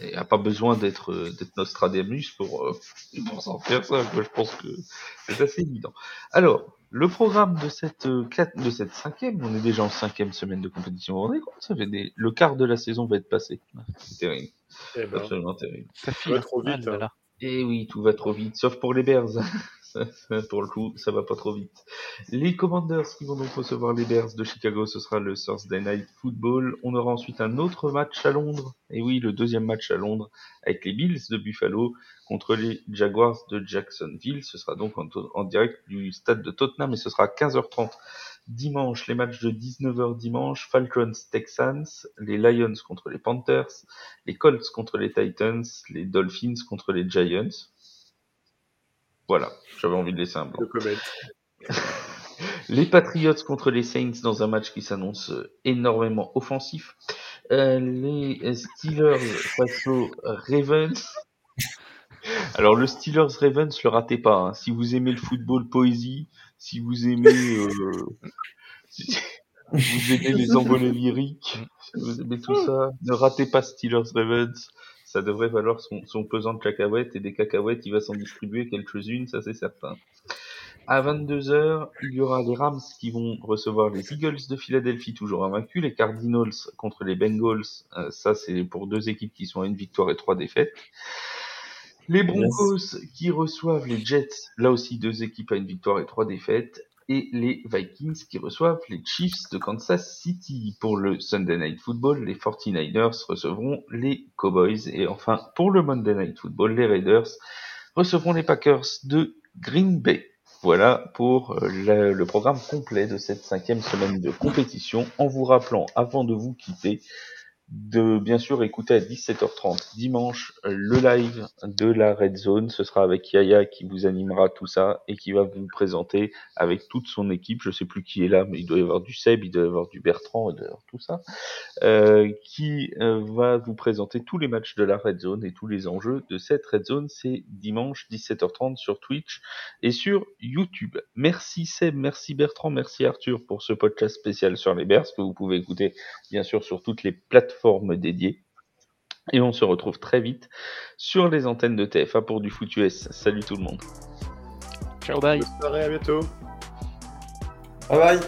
Il n'y a pas besoin d'être euh, d'être Nostradamus pour, euh, pour s'en faire ça. Quoi. Je pense que c'est assez évident. Alors, le programme de cette, euh, de cette cinquième, on est déjà en cinquième semaine de compétition. Vous vous rendez compte ça fait des... Le quart de la saison va être passé. C'est terrible. Eh ben, Absolument terrible. Ça va file trop Ah vite, là hein. là. Et oui, tout va trop vite, sauf pour les Bears. Pour le coup, ça va pas trop vite. Les Commanders qui vont donc recevoir les Bears de Chicago, ce sera le Thursday Night Football. On aura ensuite un autre match à Londres. Et oui, le deuxième match à Londres avec les Bills de Buffalo contre les Jaguars de Jacksonville. Ce sera donc en, en direct du stade de Tottenham et ce sera à 15h30 Dimanche, les matchs de 19h dimanche, Falcons Texans, les Lions contre les Panthers, les Colts contre les Titans, les Dolphins contre les Giants. Voilà, j'avais envie de laisser un blanc. les Patriots contre les Saints dans un match qui s'annonce énormément offensif. Euh, les Steelers face aux Ravens. Alors le Steelers Ravens, le ratez pas. Hein. Si vous aimez le football poésie, si vous aimez, euh, si vous aimez les envolées lyriques, si vous aimez tout ça, ne ratez pas Steelers Ravens. Ça devrait valoir son, son pesant de cacahuètes et des cacahuètes, il va s'en distribuer quelques-unes, ça c'est certain. À 22h, il y aura les Rams qui vont recevoir les Eagles de Philadelphie, toujours invaincus, les Cardinals contre les Bengals, euh, ça c'est pour deux équipes qui sont à une victoire et trois défaites. Les Broncos qui reçoivent les Jets, là aussi deux équipes à une victoire et trois défaites. Et les Vikings qui reçoivent les Chiefs de Kansas City. Pour le Sunday Night Football, les 49ers recevront les Cowboys. Et enfin, pour le Monday Night Football, les Raiders recevront les Packers de Green Bay. Voilà pour euh, le programme complet de cette cinquième semaine de compétition. En vous rappelant, avant de vous quitter, de bien sûr écouter à 17h30 dimanche le live de la Red Zone. Ce sera avec Yaya qui vous animera tout ça et qui va vous présenter avec toute son équipe. Je sais plus qui est là, mais il doit y avoir du Seb, il doit y avoir du Bertrand, il doit tout ça, euh, qui euh, va vous présenter tous les matchs de la Red Zone et tous les enjeux de cette Red Zone. C'est dimanche 17h30 sur Twitch et sur YouTube. Merci Seb, merci Bertrand, merci Arthur pour ce podcast spécial sur les Bears que vous pouvez écouter bien sûr sur toutes les plateformes forme dédiée. Et on se retrouve très vite sur les antennes de TFA pour du foot US. Salut tout le monde. Ciao, bye. Bonne soirée, à bientôt. Bye bye.